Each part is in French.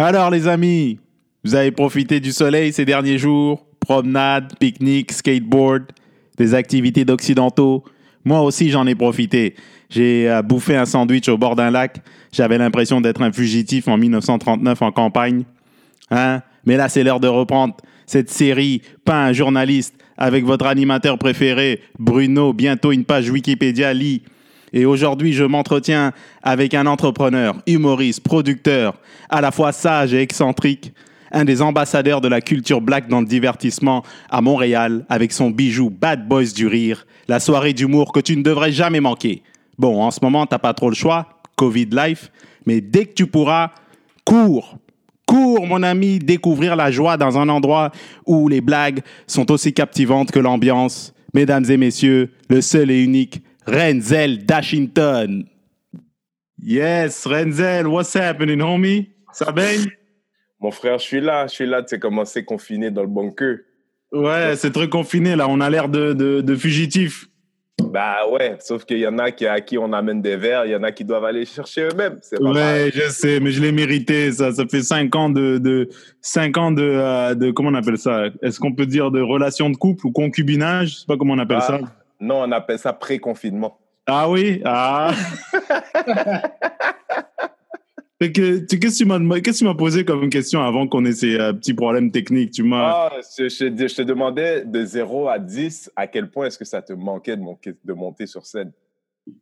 Alors les amis, vous avez profité du soleil ces derniers jours Promenade, pique-nique, skateboard, des activités d'occidentaux Moi aussi j'en ai profité. J'ai euh, bouffé un sandwich au bord d'un lac. J'avais l'impression d'être un fugitif en 1939 en campagne. Hein? Mais là c'est l'heure de reprendre cette série, pas un journaliste, avec votre animateur préféré, Bruno, bientôt une page Wikipédia lit. Et aujourd'hui, je m'entretiens avec un entrepreneur, humoriste, producteur, à la fois sage et excentrique, un des ambassadeurs de la culture black dans le divertissement à Montréal, avec son bijou Bad Boys du Rire, la soirée d'humour que tu ne devrais jamais manquer. Bon, en ce moment, t'as pas trop le choix, Covid life, mais dès que tu pourras, cours, cours, mon ami, découvrir la joie dans un endroit où les blagues sont aussi captivantes que l'ambiance. Mesdames et messieurs, le seul et unique Renzel Dashington. Yes, Renzel, what's happening, homie? Ça baigne? Mon frère, je suis là, je suis là, tu sais comment c'est confiné dans le bunker. Ouais, c'est très confiné, là, on a l'air de, de, de fugitifs. Bah ouais, sauf qu'il y en a qui, à qui on amène des verres, il y en a qui doivent aller chercher eux-mêmes. Ouais, je sais, mais je l'ai mérité, ça. Ça fait cinq ans de, de, cinq ans de, euh, de comment on appelle ça? Est-ce qu'on peut dire de relation de couple ou concubinage? Je sais pas comment on appelle ça. Non, on appelle ça pré-confinement. Ah oui? Ah. Qu'est-ce que tu m'as posé comme question avant qu'on ait ces euh, petits problèmes techniques? Tu ah, je, je, te demandais de 0 à 10, à quel point est-ce que ça te manquait de, monter, de monter sur scène?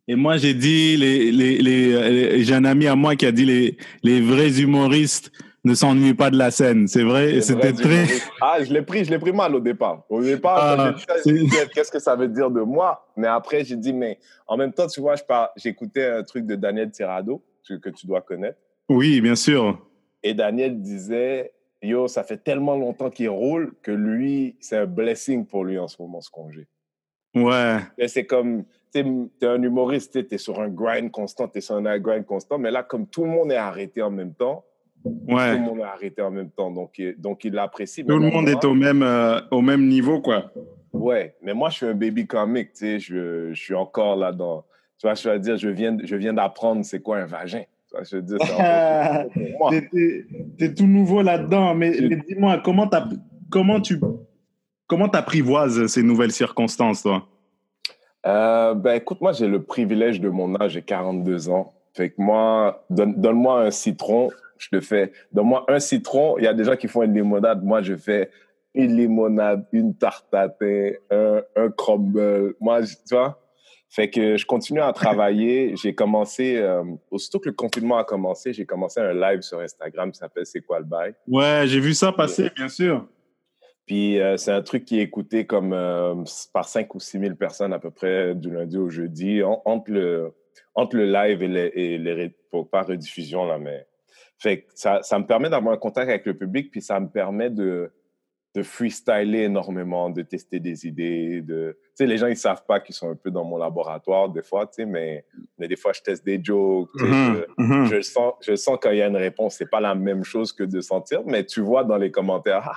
Et moi, j'ai dit, les, les, les, j'ai un ami à moi qui a dit les, les vrais humoristes ne s'ennuient pas de la scène. C'est vrai, c'était très. Ah, je l'ai pris, je l'ai pris mal au départ. Au départ, ah, qu'est-ce que ça veut dire de moi? Mais après, j'ai dit, mais en même temps, tu vois, j'écoutais un truc de Daniel Tirado que tu dois connaître. Oui, bien sûr. Et Daniel disait, yo, ça fait tellement longtemps qu'il roule que lui, c'est un blessing pour lui en ce moment, ce congé. Ouais. C'est comme, tu es un humoriste, tu es sur un grind constant, tu es sur un grind constant, mais là, comme tout le monde est arrêté en même temps, ouais. tout le monde est arrêté en même temps, donc, donc il l'apprécie. Tout le monde est au même, euh, au même niveau, quoi. Ouais, mais moi, je suis un baby comic, tu sais, je, je suis encore là dans, tu vois, je vais dire, je viens, je viens d'apprendre c'est quoi un vagin. Je dis, es tout nouveau là-dedans, mais, dis-moi, comment, comment tu comment apprivoises ces nouvelles circonstances, toi? Euh, ben, écoute, moi, j'ai le privilège de mon âge, j'ai 42 ans. Fait que moi, donne-moi un citron, je te fais. Donne-moi un citron, il y a des gens qui font une limonade. Moi, je fais une limonade, une tarte à un, un crumble. Moi, tu vois, fait que je continue à travailler. J'ai commencé, euh, aussitôt que le confinement a commencé, j'ai commencé un live sur Instagram qui s'appelle C'est quoi le bail? Ouais, j'ai vu ça passer, bien sûr. Puis euh, c'est un truc qui est écouté comme euh, par 5 ou 6 000 personnes à peu près du lundi au jeudi, entre, le, entre le live et les, et les pas rediffusion, là, mais. Fait que ça, ça me permet d'avoir un contact avec le public, puis ça me permet de, de freestyler énormément, de tester des idées. De... Tu sais, les gens, ils savent pas qu'ils sont un peu dans mon laboratoire des fois, tu sais, mais, mais des fois, je teste des jokes. Mm-hmm, je, mm-hmm. je, sens, je sens quand il y a une réponse, c'est pas la même chose que de sentir, mais tu vois dans les commentaires,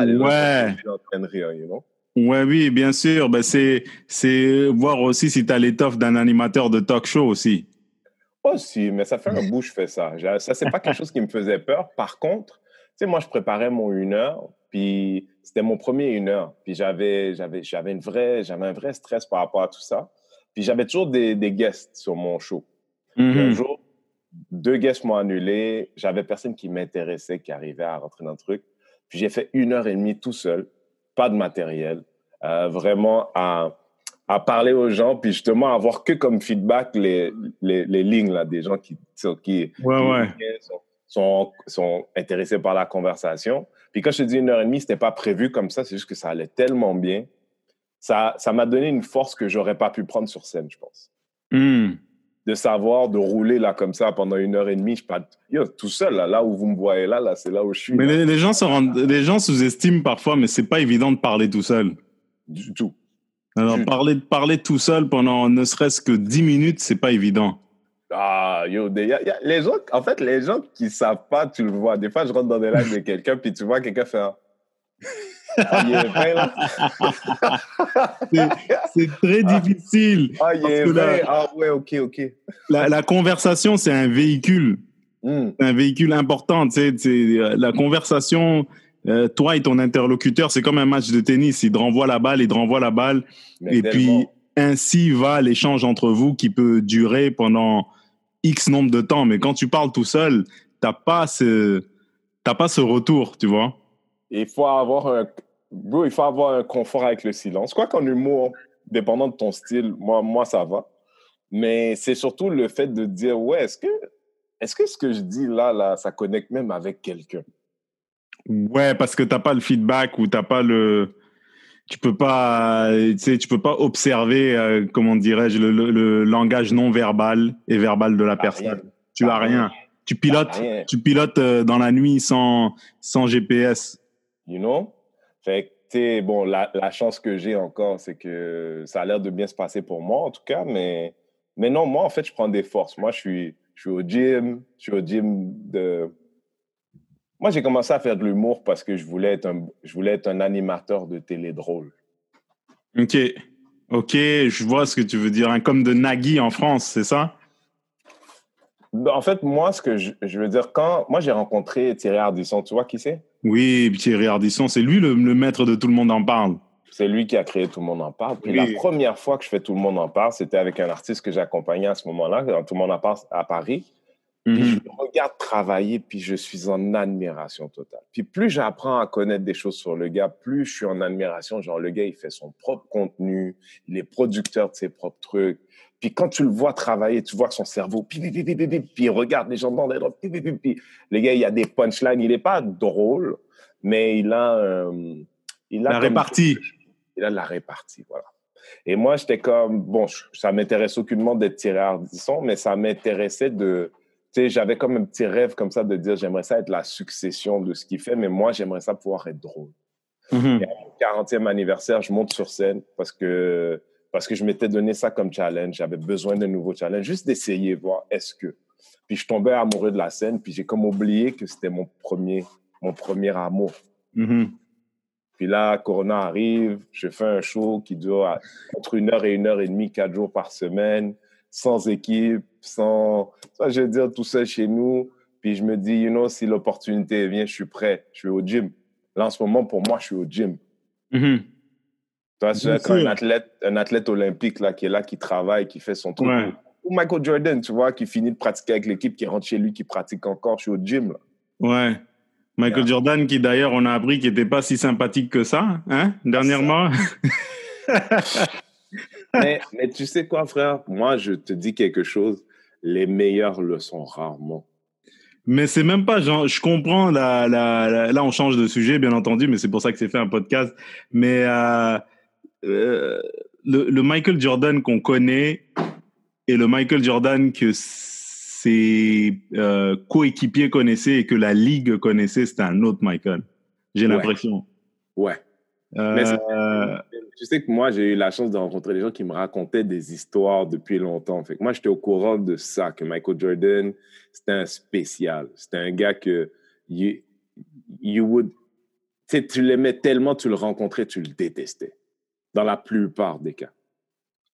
ouais. en train de rire, you know? Ouais, oui, bien sûr. Ben, c'est, c'est voir aussi si tu as l'étoffe d'un animateur de talk show aussi. Aussi, mais ça fait un bout que je fais ça. Ça, c'est pas quelque chose qui me faisait peur. Par contre, tu sais, moi, je préparais mon une heure, puis c'était mon premier une heure. Puis j'avais, j'avais, j'avais, une vraie, j'avais un vrai stress par rapport à tout ça. Puis j'avais toujours des, des guests sur mon show. Un mm-hmm. jour, deux guests m'ont annulé. J'avais personne qui m'intéressait, qui arrivait à rentrer dans le truc. Puis j'ai fait une heure et demie tout seul, pas de matériel, euh, vraiment à, à parler aux gens, puis justement avoir que comme feedback les, les, les lignes là, des gens qui, qui, ouais, ouais. sont, sont intéressés par la conversation. Puis quand je te dis une heure et demie, c'était pas prévu comme ça, c'est juste que ça allait tellement bien. Ça, ça m'a donné une force que j'aurais pas pu prendre sur scène, je pense. Hmm. De savoir, de rouler là comme ça pendant une heure et demie, je pas tout seul là, là où vous me voyez là, là c'est là où je suis. Mais les, gens se rendent, les gens sous-estiment parfois, mais c'est pas évident de parler tout seul. Du tout. Alors parler, parler tout seul pendant ne serait-ce que dix minutes, c'est pas évident. Ah, yo, les gens, en fait, les gens qui savent pas, tu le vois. Des fois, je rentre dans des lives de quelqu'un, puis tu vois quelqu'un faire. Ah, c'est très difficile. Ah, il est vrai. ah, ouais, ok, ok. La, la conversation, c'est un véhicule. Hmm. C'est un véhicule important. Tu sais, euh, la conversation, euh, toi et ton interlocuteur, c'est comme un match de tennis. Il te renvoie la balle, il te renvoie la balle. Mais et tellement. puis, ainsi va l'échange entre vous qui peut durer pendant X nombre de temps. Mais quand tu parles tout seul, t'as pas ce, t'as pas ce retour, tu vois. Il faut avoir un. Bro, il faut avoir un confort avec le silence. Quoi qu'en humour, dépendant de ton style, moi, moi ça va. Mais c'est surtout le fait de dire, ouais, est-ce que, est-ce que ce que je dis là, là, ça connecte même avec quelqu'un? Ouais, parce que t'as pas le feedback ou t'as pas le, tu peux pas, tu sais, tu peux pas observer, euh, comment dirais-je, le, le- le langage non verbal et verbal de la personne. rien. Tu as rien. Tu pilotes, rien. tu pilotes euh, dans la nuit sans, sans GPS. You know? Fait que, tu sais, bon, la, la chance que j'ai encore, c'est que ça a l'air de bien se passer pour moi, en tout cas, mais, mais non, moi, en fait, je prends des forces. Moi, je suis, je suis au gym, je suis au gym de... Moi, j'ai commencé à faire de l'humour parce que je voulais être un, je voulais être un animateur de télé drôle. Ok, ok, je vois ce que tu veux dire. hein, Comme de Nagui en France, c'est ça? Ben, En fait, moi, ce que je, je veux dire, quand... Moi, j'ai rencontré Thierry Ardisson, tu vois qui c'est? Oui, Thierry Ardisson, c'est lui le, le maître de tout le monde en parle. C'est lui qui a créé Tout le monde en parle. Puis Oui. la première fois que je fais Tout le monde en parle, c'était avec un artiste que j'accompagnais à ce moment-là, dans Tout le monde en parle à Paris. Puis je Mhm. le regarde travailler, puis je suis en admiration totale. Puis plus j'apprends à connaître des choses sur le gars, plus je suis en admiration. Genre, le gars, il fait son propre contenu, il est producteur de ses propres trucs. Puis quand tu le vois travailler, tu vois que son cerveau, puis il regarde les gens dans les droits. Le gars, il y a des punchlines. Il n'est pas drôle, mais il a... euh, il a La répartie. il a la répartie, voilà. Et moi, j'étais comme, bon, ça m'intéresse aucunement d'être Thierry Ardisson, mais ça m'intéressait de, j'avais comme un petit rêve comme ça de dire, j'aimerais ça être la succession de ce qu'il fait, mais moi, j'aimerais ça pouvoir être drôle. Mhm. Et à mon 40e anniversaire, je monte sur scène parce que, parce que je m'étais donné ça comme challenge. J'avais besoin d'un nouveau challenge, juste d'essayer, voir est-ce que. Puis je tombais amoureux de la scène, puis j'ai comme oublié que c'était mon premier, mon premier amour. Mhm. Puis là, Corona arrive, je fais un show qui dure entre une heure et une heure et demie, quatre jours par semaine, sans équipe, sans, ça, je veux dire, tout seul chez nous. Puis je me dis, you know, si l'opportunité vient, je suis prêt, je suis au gym. Là, en ce moment, pour moi, je suis au gym. Tu vois, Bien c'est un athlète, un athlète olympique là, qui est là, qui travaille, qui fait son truc. Ouais. Ou Michael Jordan, tu vois, qui finit de pratiquer avec l'équipe, qui rentre chez lui, qui pratique encore. Je suis au gym. Là. Ouais. Michael Yeah. Jordan, qui d'ailleurs, on a appris qu'il n'était pas si sympathique que ça, hein, dernièrement. mais, mais tu sais quoi, frère? Moi, je te dis quelque chose. Les meilleurs le sont rarement. Mais c'est même pas, genre, je comprends, la, la, la- là on change de sujet, bien entendu, mais c'est pour ça que c'est fait un podcast. Mais euh, euh, le, le Michael Jordan qu'on connaît et le Michael Jordan que ses euh, coéquipiers connaissaient et que la ligue connaissait, c'était un autre Michael. J'ai Ouais. l'impression. Ouais. Mais Tu sais que moi, j'ai eu la chance de rencontrer des gens qui me racontaient des histoires depuis longtemps. Fait que moi, j'étais au courant de ça, que Michael Jordan, c'était un spécial. C'était un gars que you, you would... Tu l'aimais tellement, tu le rencontrais, tu le détestais. Dans la plupart des cas.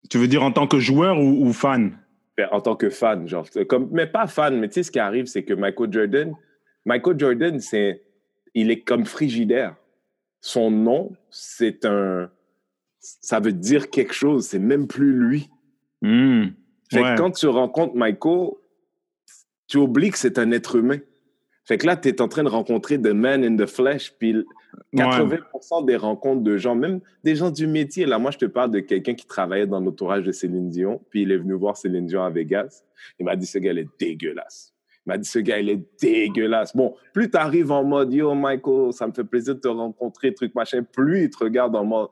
tu veux dire en tant que joueur ou, ou fan? Fait, En tant que fan, genre. Comme, mais pas fan, mais tu sais, ce qui arrive, c'est que Michael Jordan, Michael Jordan, c'est, il est comme frigidaire. Son nom, c'est un... Ça veut dire quelque chose, c'est même plus lui. Hmm. Fait Ouais. que quand tu rencontres Michael, tu oublies que c'est un être humain. Fait que là, tu es en train de rencontrer The Man in the Flesh, puis Ouais. 80% des rencontres de gens, même des gens du métier, là, moi, je te parle de quelqu'un qui travaillait dans l'entourage de Céline Dion, puis il est venu voir Céline Dion à Vegas. Il m'a dit, ce gars, il est dégueulasse. Il m'a dit, ce gars, il est dégueulasse. Bon, plus tu arrives en mode, yo, Michael, ça me fait plaisir de te rencontrer, truc, machin, plus il te regarde en mode,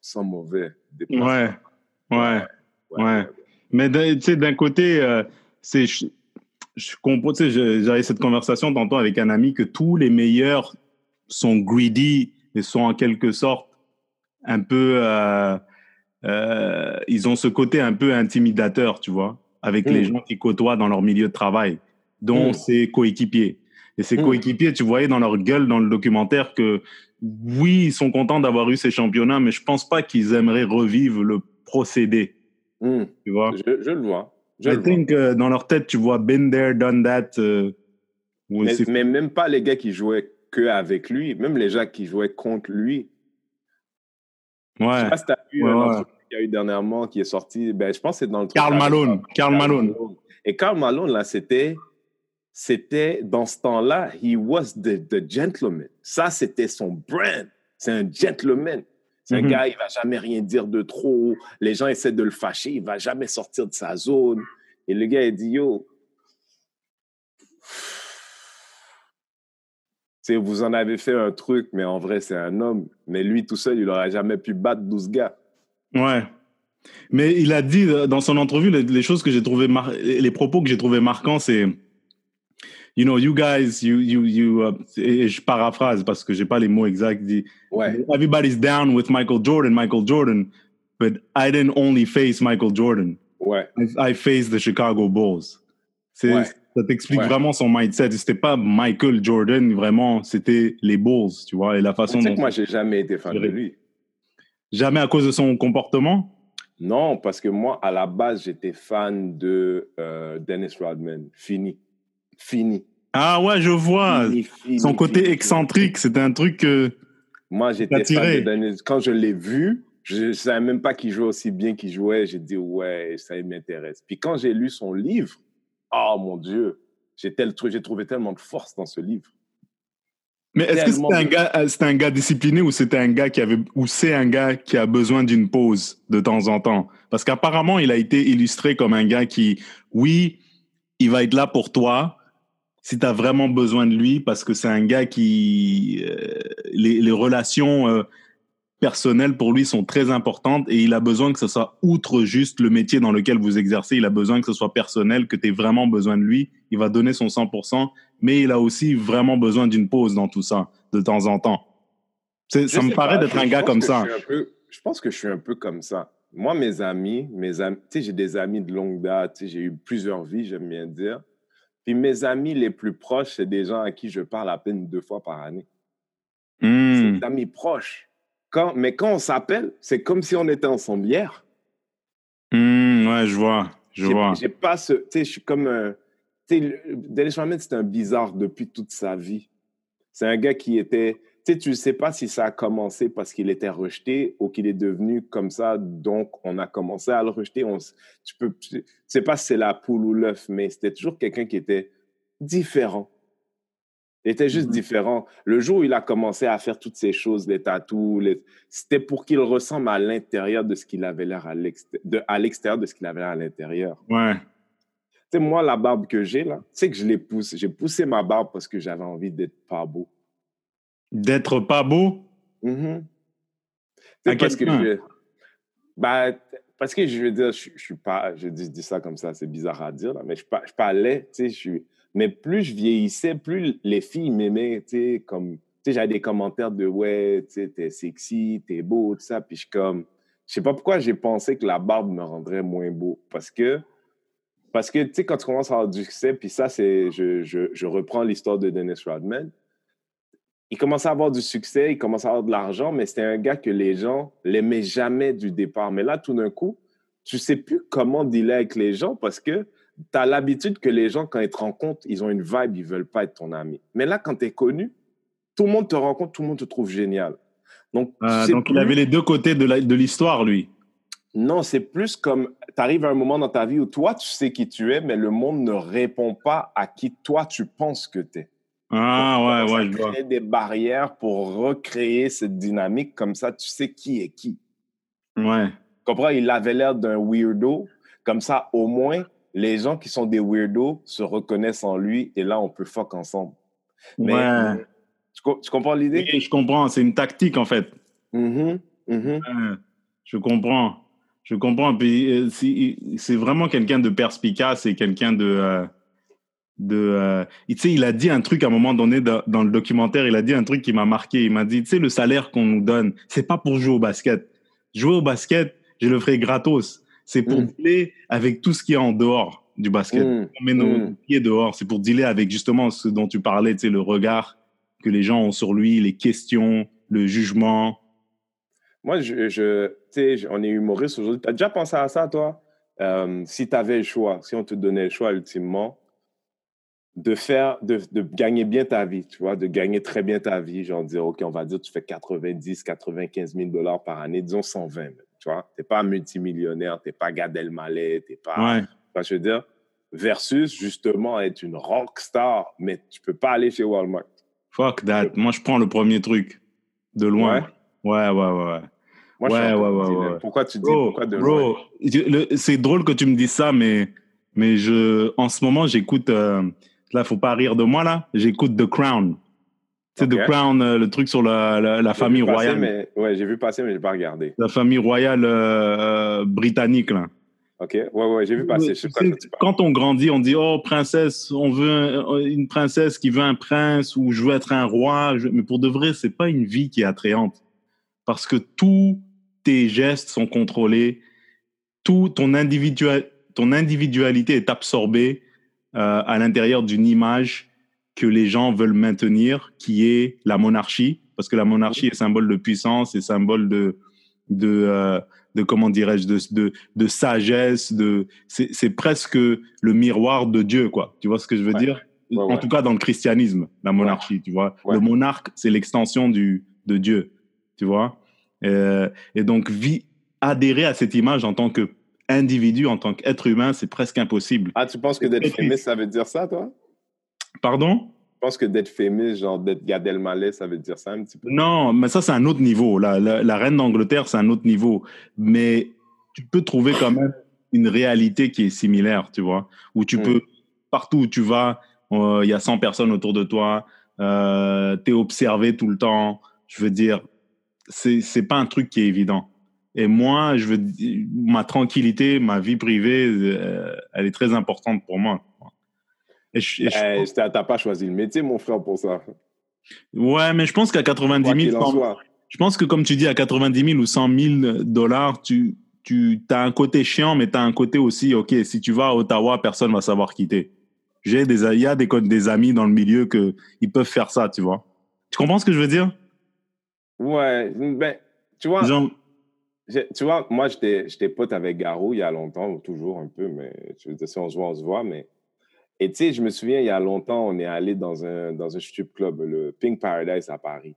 sans mauvais. Ouais. Ouais. Ouais. Mais tu sais, d'un côté, euh, c'est, je, je comprends, tu sais, je- j'avais cette conversation tantôt avec un ami que tous les meilleurs sont greedy et sont en quelque sorte un peu, euh, euh, ils ont ce côté un peu intimidateur, tu vois, avec Mm. les gens qui côtoient dans leur milieu de travail, dont Mm. ses coéquipiers. Et ces Mm. coéquipiers, tu voyais dans leur gueule dans le documentaire que oui, ils sont contents d'avoir eu ces championnats, mais je pense pas qu'ils aimeraient revivre le procédé. Hmm. Tu vois? Je, je le vois. Je I le vois. think euh, dans leur tête, tu vois been there, done that. euh, Mais, même pas les gars qui jouaient que avec lui, même les gens qui jouaient contre lui. Je Ouais. sais pas si t'as vu Ouais, un ouais. qu'il y a eu dernièrement qui est sorti. Ben, je pense que c'est dans le avec- Malone. Karl Malone. Et Karl Malone, là, c'était, c'était, dans ce temps-là, he was the, the gentleman. Ça, c'était son brand. C'est un gentleman. C'est un Mhm. gars, il va jamais rien dire de trop. Les gens essaient de le fâcher, il va jamais sortir de sa zone. Et le gars, il dit, yo, vous en avez fait un truc, mais en vrai, c'est un homme. Mais lui, tout seul, il n'aurait jamais pu battre 12 gars. Ouais. Mais il a dit euh, dans son entrevue les, les choses que j'ai trouvé mar- les propos que j'ai trouvé marquants c'est you know you guys you you you uh, et je paraphrase parce que j'ai pas les mots exacts Ouais. everybody's down with Michael Jordan Michael Jordan but I didn't only face Michael Jordan Ouais. I, I faced the Chicago Bulls c'est Ouais. ça t'explique Ouais. vraiment son mindset c'était pas Michael Jordan vraiment c'était les Bulls tu vois et la façon Tu sais dont que moi, j'ai jamais été fan de lui. jamais à cause de son comportement? Non, parce que moi, à la base, j'étais fan de euh, Dennis Rodman. Fini. Fini. ah ouais je vois Fini, fini, Son côté fini. excentrique, c'était un truc que. Moi, j'étais fan de. Quand je l'ai vu, je ne savais même pas qu'il jouait aussi bien qu'il jouait. J'ai dit, ouais, ça m'intéresse. Puis quand j'ai lu son livre, oh mon Dieu, j'ai trouvé tellement de force dans ce livre. Mais est-ce que c'était un gars, euh, un gars discipliné ou c'était un gars qui avait, ou c'est un gars qui a besoin d'une pause de temps en temps? Parce qu'apparemment, il a été illustré comme un gars qui, oui, il va être là pour toi si tu as vraiment besoin de lui parce que c'est un gars qui, euh, les, les relations euh, personnelles pour lui sont très importantes et il a besoin que ce soit outre juste le métier dans lequel vous exercez, il a besoin que ce soit personnel, que tu aies vraiment besoin de lui. Il va donner son 100%, mais il a aussi vraiment besoin d'une pause dans tout ça, de temps en temps. Ça me paraît d'être un gars comme ça. je peu- je pense que je suis un peu comme ça. Moi, mes amis, mes amis, tu sais, j'ai des amis de longue date, tu sais, j'ai eu plusieurs vies, j'aime bien dire. Puis mes amis les plus proches, c'est des gens à qui je parle à peine deux fois par année. C'est des amis proches. Quand, mais quand on s'appelle, c'est comme si on était ensemble hier. Hmm, ouais, je vois. Je vois. J'ai pas ce. Tu sais, je suis comme un. Tu sais, Dennis c'est un bizarre depuis toute sa vie. C'est un gars qui était. Tu sais, tu ne sais pas si ça a commencé parce qu'il était rejeté ou qu'il est devenu comme ça, donc on a commencé à le rejeter. On, tu peux, tu sais pas si c'est la poule ou l'œuf, mais c'était toujours quelqu'un qui était différent. Il était juste Mhm. différent. Le jour où il a commencé à faire toutes ces choses, les tatous, les- c'était pour qu'il ressemble à l'intérieur de ce qu'il avait l'air à l'extérieur, de, de ce qu'il avait l'air à l'intérieur. Ouais. Tu sais, moi, la barbe que j'ai, là, tu sais que je l'ai poussée. J'ai poussé ma barbe parce que j'avais envie d'être pas beau. D'être pas beau? Mhm. À sais, parce que je... bah, parce que je veux dire, je, je suis pas... Je dis, je dis ça comme ça, c'est bizarre à dire, là, mais je laid, tu sais, je suis... Mais plus je vieillissais, plus les filles m'aimaient, tu sais, comme... Tu sais, j'avais des commentaires de « Ouais, tu sais, t'es sexy, t'es beau, tout ça. » Puis je suis comme... Je sais pas pourquoi j'ai pensé que la barbe me rendrait moins beau. Parce que... Parce que, tu sais, quand tu commences à avoir du succès, puis ça, c'est... Je, je, je reprends l'histoire de Dennis Rodman il commençait à avoir du succès, il commençait à avoir de l'argent, mais c'était un gars que les gens l'aimaient jamais du départ. Mais là, tout d'un coup, tu sais plus comment dealer avec les gens parce que tu as l'habitude que les gens, quand ils te rencontrent, ils ont une vibe, ils veulent pas être ton ami. Mais là, quand tu es connu, tout le monde te rencontre, tout le monde te trouve génial. Donc, Euh, donc, il avait les deux côtés de l'histoire, lui. non, c'est plus comme tu arrives à un moment dans ta vie où toi, tu sais qui tu es, mais le monde ne répond pas à qui toi, tu penses que tu es. Ah, ouais, ouais, je vois. des barrières pour recréer cette dynamique. Comme ça, tu sais qui est qui. Ouais. Tu comprends? Il avait l'air d'un weirdo. Comme ça, au moins, les gens qui sont des weirdos se reconnaissent en lui et là, on peut fuck ensemble. Mais, ouais. Tu, co- tu comprends l'idée? Oui, je comprends. C'est une tactique, en fait. Mhm. Ouais, je comprends. Je comprends. Puis, euh, c'est vraiment quelqu'un de perspicace et quelqu'un de. De euh, tu sais, il a dit un truc à un moment donné dans, dans le documentaire. Il a dit un truc qui m'a marqué. Il m'a dit, tu sais, le salaire qu'on nous donne, c'est pas pour jouer au basket. Jouer au basket, je le ferai gratos. C'est pour Mm. dealer avec tout ce qui est en dehors du basket. Mm. On met nos Mm. pieds dehors. C'est pour dealer avec justement ce dont tu parlais, tu sais, le regard que les gens ont sur lui, les questions, le jugement. Moi, je, je, tu sais, on est humoriste aujourd'hui. Tu as déjà pensé à ça, toi? Euh, si tu avais le choix, si on te donnait le choix ultimement de faire, de, de, gagner bien ta vie, tu vois, de gagner très bien ta vie, genre dire, OK, on va dire, tu fais 90, 95 000 dollars par année, disons 120, tu vois. Tu n'es pas multimillionnaire, tu n'es pas Gad Elmaleh, tu n'es pas. Ouais. je veux dire, versus justement être une rock star, mais tu peux pas aller chez Walmart. Fuck that. Moi, je prends le premier truc, de loin. Ouais, ouais, ouais, ouais. Moi, ouais, je ouais, ouais, ouais, Pourquoi tu dis bro, pourquoi de bro, loin? C'est drôle que tu me dises ça, mais, mais je, en ce moment, j'écoute. Euh, là, faut pas rire de moi, là. J'écoute The Crown. C'est Ok. The Crown, euh, le truc sur la, la, la J'ai famille passer, royale. mais- Ouais, j'ai vu passer, mais j'ai pas regardé. La famille royale euh, euh, britannique, là. OK? Ouais, ouais, j'ai vu passer. Je sais pas tu quand on grandit, on dit oh princesse, on veut un- une princesse qui veut un prince ou je veux être un roi. Je- Mais pour de vrai, c'est pas une vie qui est attrayante parce que tous tes gestes sont contrôlés, tout ton ton individualité est absorbée euh, à l'intérieur d'une image que les gens veulent maintenir, qui est la monarchie, parce que la monarchie est symbole de puissance, est symbole de de euh, de comment dirais-je de, de de sagesse de c'est presque le miroir de Dieu quoi. Tu vois ce que je veux Ouais. dire? Ouais, en ouais. tout cas dans le christianisme la monarchie tu vois. Le monarque c'est l'extension du de Dieu tu vois. Euh, et donc adhérer à cette image en tant que individu en tant qu'être humain c'est presque impossible Ah, tu penses que d'être famous, ça veut dire ça, toi? pardon? Tu penses que d'être famous, genre d'être Gad Elmaleh, ça veut dire ça un petit peu? Non, mais ça, c'est un autre niveau. La, la, la reine d'Angleterre, c'est un autre niveau. Mais tu peux trouver quand même une réalité qui est similaire, tu vois, où tu Mm. peux, partout où tu vas, euh, il y a 100 personnes autour de toi, euh, tu es observé tout le temps. Je veux dire, c'est pas un truc qui est évident. Et moi, je veux ma tranquillité, ma vie privée, euh, elle est très importante pour moi. Et je- et je Eh, pense- t'as pas choisi le métier, mon frère, pour ça. ouais, mais je pense qu'à 90 Quoi 000, qu'il en 100 soit. Je pense que comme tu dis, à 90 000 ou 100 000 dollars, tu, tu as un côté chiant, mais tu as un côté aussi, OK, si tu vas à Ottawa, personne va savoir quitter. J'ai des, il y a des, des amis dans le milieu que ils peuvent faire ça, tu vois. Tu comprends ce que je veux dire? Ouais, ben, tu vois, Genre, tu vois, moi, j'étais pote avec Garou il y a longtemps, ou toujours un peu, mais tu veux dire, si on se voit, on se voit, mais... Et tu sais, je me souviens, il y a longtemps, on est allé dans un, dans un strip club, le Pink Paradise à Paris.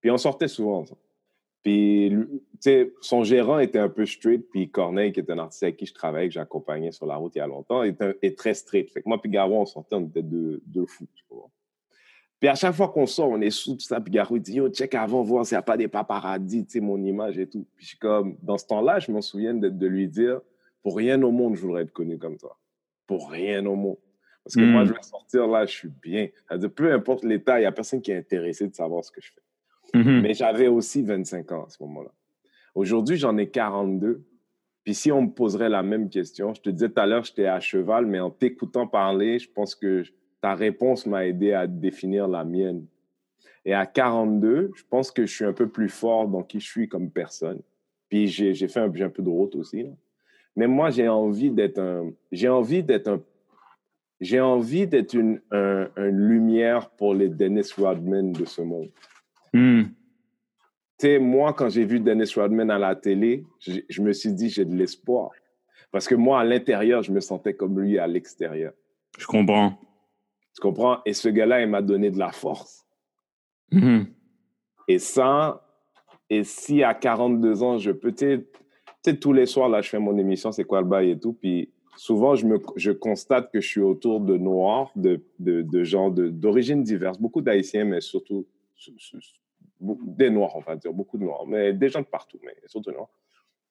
Puis on sortait souvent. Puis, tu sais, son gérant était un peu straight, puis Corneille, qui est un artiste avec qui je travaillais, que j'accompagnais sur la route il y a longtemps, est, très straight. Fait que moi, puis Garou, on sortait, on était deux, deux fous. Puis à chaque fois qu'on sort, on est sous tout ça, puis Garou dit Yo, check avant, voir s'il n'y a pas des paparazzis, tu sais, mon image et tout. Puis je suis comme, dans ce temps-là, je m'en souviens de, de lui dire Pour rien au monde, je voudrais être connu comme toi. Pour rien au monde. Parce que Mm. moi, je vais sortir là, je suis bien. C'est-à-dire, peu importe l'état, il n'y a personne qui est intéressé de savoir ce que je fais. mhm. Mais j'avais aussi 25 ans à ce moment-là. Aujourd'hui, j'en ai 42. Puis si on me poserait la même question, je te disais tout à l'heure, j'étais à cheval, mais en t'écoutant parler, je pense que ta réponse m'a aidé à définir la mienne. Et à 42, je pense que je suis un peu plus fort dans qui je suis comme personne. Puis j'ai fait un, peu de route aussi. là. Mais moi, j'ai envie d'être un, j'ai envie d'être un, j'ai envie d'être une, un- une lumière pour les Dennis Rodman de ce monde. Hmm. Tu sais, moi, quand j'ai vu Dennis Rodman à la télé, je me suis dit, j'ai de l'espoir. Parce que moi, à l'intérieur, je me sentais comme lui à l'extérieur. Je comprends. Tu comprends? Et ce gars-là, il m'a donné de la force. Mhm. Et ça, et si à 42 ans, je peux, tu sais, tous les soirs, là, je fais mon émission, c'est quoi le bail et tout, puis souvent, je, me, je constate que je suis autour de noirs, de, de, de gens de- d'origines diverses, beaucoup d'Haïtiens, mais surtout des noirs, on va dire, beaucoup de noirs, mais des gens de partout, mais surtout noirs.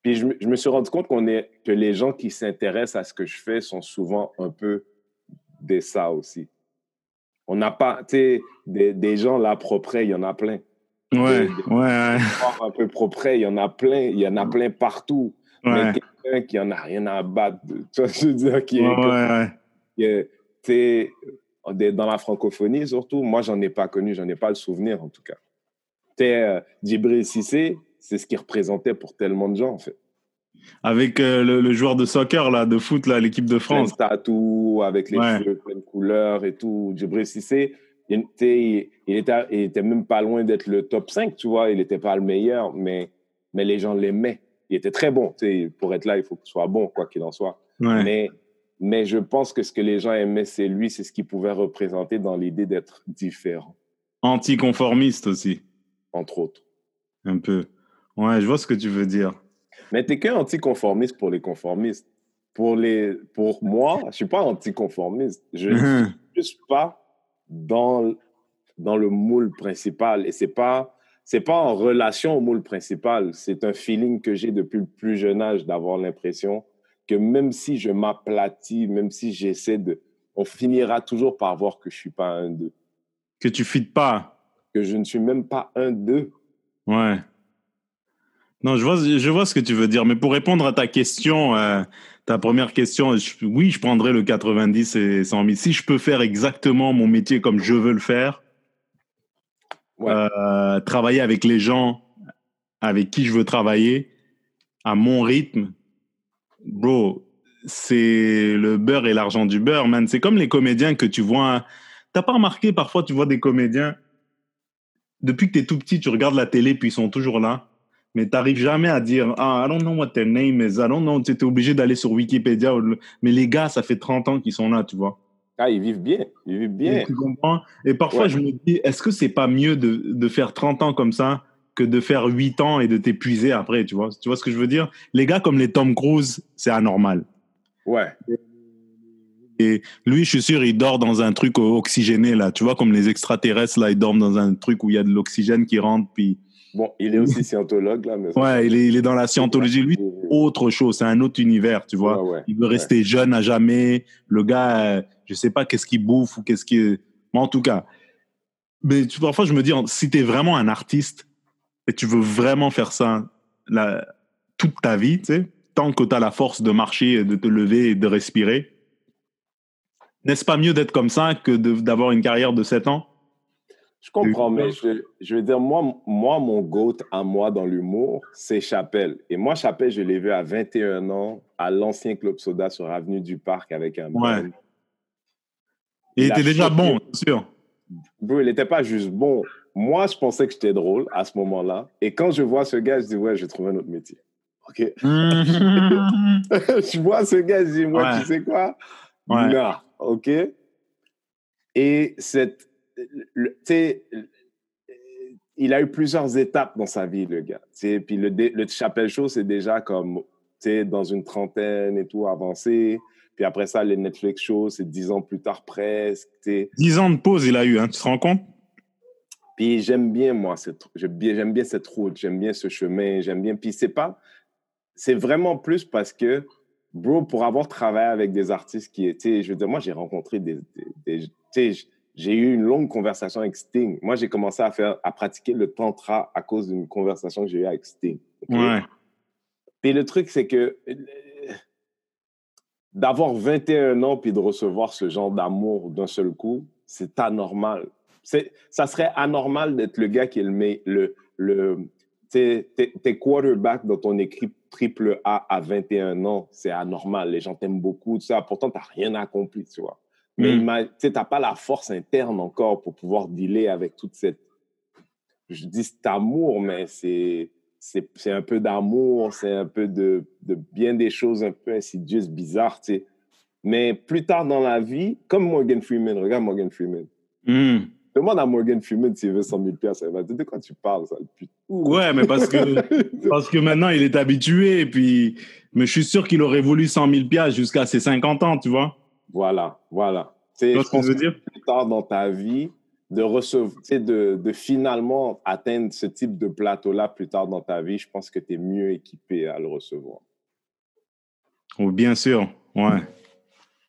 Puis je, me- je me suis rendu compte qu'on est, que les gens qui s'intéressent à ce que je fais sont souvent un peu des ça aussi. On n'a pas, tu sais, des, des gens là propres, il y en a plein Ouais, de- ouais, un peu propres, il y en a plein, il y en a plein partout. ouais. Mais quelqu'un qui en a rien à battre, tu vois je veux dire, qui est, Ouais, qui est- tu sais, des- dans la francophonie surtout, moi, j'en ai pas connu, j'en ai pas le souvenir en tout cas. Tu sais, euh, Djibril Cissé, c'est ce qu'il représentait pour tellement de gens en fait. Avec euh, le, le joueur de soccer, là, de foot, là, l'équipe de Plein de France. tatous, avec les Ouais. cheveux plein de couleurs et tout. Djibril Cissé, il, il, était, il était même pas loin d'être le top 5, tu vois. Il n'était pas le meilleur, mais, mais les gens l'aimaient. Il était très bon. Tu sais, pour être là, il faut qu'il soit bon, quoi qu'il en soit. Ouais. Mais Mais je pense que ce que les gens aimaient, c'est lui, c'est ce qu'il pouvait représenter dans l'idée d'être différent. Anticonformiste aussi. Entre autres. Un peu. Ouais, je vois ce que tu veux dire. Mais t'es qu'un anticonformiste pour les conformistes. Pour, les, pour moi, je suis pas anticonformiste. Je ne suis juste pas dans, dans le moule principal. Et c'est pas, c'est pas en relation au moule principal. C'est un feeling que j'ai depuis le plus jeune âge d'avoir l'impression que même si je m'aplatis, même si j'essaie de, on finira toujours par voir que je suis pas un d'eux. Que tu fites pas. Que je ne suis même pas un d'eux. Ouais. Non, je vois, je vois ce que tu veux dire. Mais pour répondre à ta question, euh, ta première question, oui, je prendrais le 90 et 100 000. Si je peux faire exactement mon métier comme je veux le faire, euh, travailler avec les gens avec qui je veux travailler, à mon rythme, bro, c'est le beurre et l'argent du beurre, man. C'est comme les comédiens que tu vois. T'as pas remarqué, parfois, tu vois des comédiens, depuis que tu es tout petit, tu regardes la télé, puis ils sont toujours là. Mais tu n'arrives jamais à dire, ah, I don't know what their name is, I don't know. Tu es obligé d'aller sur Wikipédia. Mais les gars, ça fait 30 ans qu'ils sont là, tu vois. Ah, ils vivent bien. Ils vivent bien. Tu comprends? Et parfois, je me dis, est-ce que c'est pas mieux de, de faire 30 ans comme ça que de faire 8 ans et de t'épuiser après, tu vois? Tu vois ce que je veux dire? Les gars comme les Tom Cruise, c'est anormal. Ouais. Et lui, je suis sûr, il dort dans un truc oxygéné, là. Tu vois, comme les extraterrestres, là, ils dorment dans un truc où il y a de l'oxygène qui rentre, puis... Bon, il est aussi scientologue, là. Mais ouais, il est, il est, dans la scientologie. Lui, autre chose, c'est un autre univers, tu vois. Ouais, ouais, il veut rester jeune à jamais. Le gars, euh, je sais pas qu'est-ce qu'il bouffe ou qu'est-ce qu'il... Mais en tout cas... Mais tu, parfois, je me dis, si tu es vraiment un artiste, et tu veux vraiment faire ça la, toute ta vie, tu sais, tant que tu as la force de marcher, de te lever et de respirer, n'est-ce pas mieux d'être comme ça que d'avoir une carrière de 7 ans? Je comprends, mais je, je, veux dire, moi, moi, mon GOAT à moi dans l'humour, c'est Chapelle. Et moi, Chapelle, je l'ai vu à 21 ans à l'ancien Club Soda sur Avenue du Parc avec un ouais. Il, il était déjà bon, bien sûr. Il n'était pas juste bon moi, je pensais que j'étais drôle à ce moment-là. Et quand je vois ce gars, je dis, ouais, je vais trouver un autre métier. OK? je vois ce gars, je dis, moi, ouais. tu sais quoi? Ouais. Non. OK? Et cette. Sais, il a eu plusieurs étapes dans sa vie, le gars. T'sais, puis le, le Chapelle Show, c'est déjà comme, dans une trentaine et tout, avancé. Puis après ça, les Netflix shows, c'est dix ans plus tard presque. Dix ans de pause, il a eu, hein, tu te rends compte? Puis j'aime bien, moi, cette, j'aime bien cette route, j'aime bien ce chemin, j'aime bien. Puis c'est pas, c'est vraiment plus parce que, bro, pour avoir travaillé avec des artistes qui étaient, je veux dire, moi, j'ai rencontré des, des, des j'ai eu une longue conversation avec Sting. Moi, j'ai commencé à faire, à pratiquer le tantra à cause d'une conversation que j'ai eue avec Sting. Okay? Ouais. Puis le truc, c'est que d'avoir 21 ans puis de recevoir ce genre d'amour d'un seul coup, c'est anormal ça serait anormal d'être le gars qui est le, le, le t'es quarterback dans ton équipe triple A à 21 ans, c'est anormal. Les gens t'aiment beaucoup, tout ça. Pourtant, tu n'as rien accompli, tu vois. Mais mm. tu n'as pas la force interne encore pour pouvoir dealer avec toute cette. Je dis cet amour, mais c'est c'est un peu d'amour, c'est un peu de, de, bien des choses un peu insidieuses, bizarres, tu sais. Mais plus tard dans la vie, comme Morgan Freeman, regarde Morgan Freeman. Mm. Demande à Morgan Freeman s'il veut 100 000 piastres. Elle va dire de quoi tu parles, ça Ouais, mais parce que, parce que maintenant, il est habitué. Puis, mais je suis sûr qu'il aurait voulu 100 000 piastres jusqu'à ses 50 ans, tu vois. Voilà, voilà. Vois ce que je veux dire? Plus tard dans ta vie, de recevoir, de, de finalement atteindre ce type de plateau-là plus tard dans ta vie, je pense que tu es mieux équipé à le recevoir. Oh, bien sûr, ouais.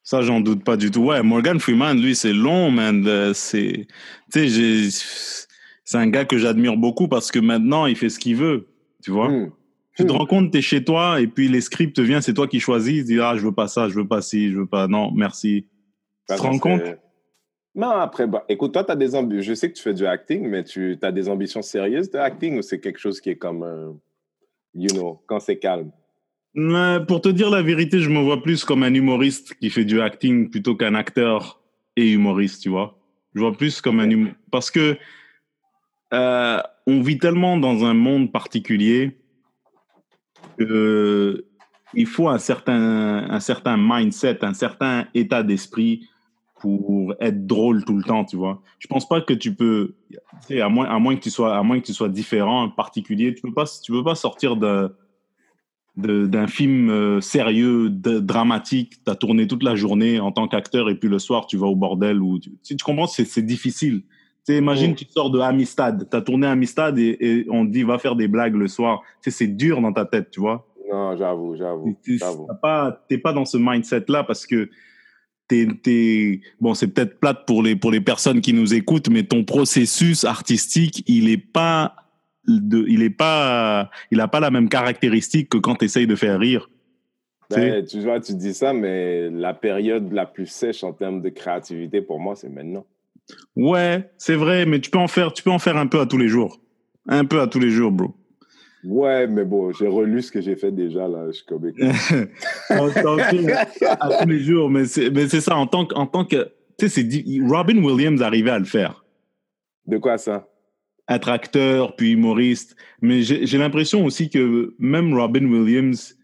Ça, j'en doute pas du tout. Ouais, Morgan Freeman, lui, c'est long, man. C'est, tu sais, c'est un gars que j'admire beaucoup parce que maintenant, il fait ce qu'il veut, tu vois? Hmm. Tu te rends compte, tu es chez toi et puis les scripts viennent, c'est toi qui choisis. Tu dis, ah, je veux pas ça, je veux pas ci, je veux pas. Non, merci. Bah, tu te rends compte? Non, après, bah, écoute, toi, tu as des ambitions. Je sais que tu fais du acting, mais tu as des ambitions sérieuses de acting ou c'est quelque chose qui est comme, un... you know, quand c'est calme? Pour te dire la vérité, je me vois plus comme un humoriste qui fait du acting plutôt qu'un acteur et humoriste, tu vois? Je vois plus comme un humoriste. Parce que euh, on vit tellement dans un monde particulier il faut un certain, un certain mindset, un certain état d'esprit pour être drôle tout le temps, tu vois. Je pense pas que tu peux, à moins, à moins que tu sois, à moins que tu sois différent, particulier, tu peux pas, tu peux pas sortir d'un film euh, sérieux, de- dramatique. Tu as tourné toute la journée en tant qu'acteur et puis le soir, tu vas au bordel. Ou tu, tu comprends, c'est difficile. Tu sais, imagine, Oh. tu sors de Amistad. Tu as tourné Amistad et, et on te dit, va faire des blagues le soir. C'est dur dans ta tête, tu vois. Non, j'avoue, j'avoue, Tu pas, t'es pas dans ce mindset-là parce que t'es, t'es- bon, c'est peut-être plate pour les, pour les personnes qui nous écoutent, mais ton processus artistique, il est pas de, il est pas, il a pas la même caractéristique que quand tu essayes de faire rire. Ben, tu vois, tu dis ça, mais la période la plus sèche en termes de créativité pour moi, c'est maintenant. Ouais, c'est vrai, mais tu peux en faire, tu peux en faire un peu à tous les jours. Un peu à tous les jours, bro. Ouais, mais bon, j'ai relu ce que j'ai fait déjà, là. Je suis comme... On s'en fout à tous les jours, mais c'est, mais c'est ça, en tant que, en tant que, tu sais, Robin Williams arrivait à le faire. De quoi ça? être acteur puis humoriste. Mais j'ai l'impression aussi que même Robin Williams,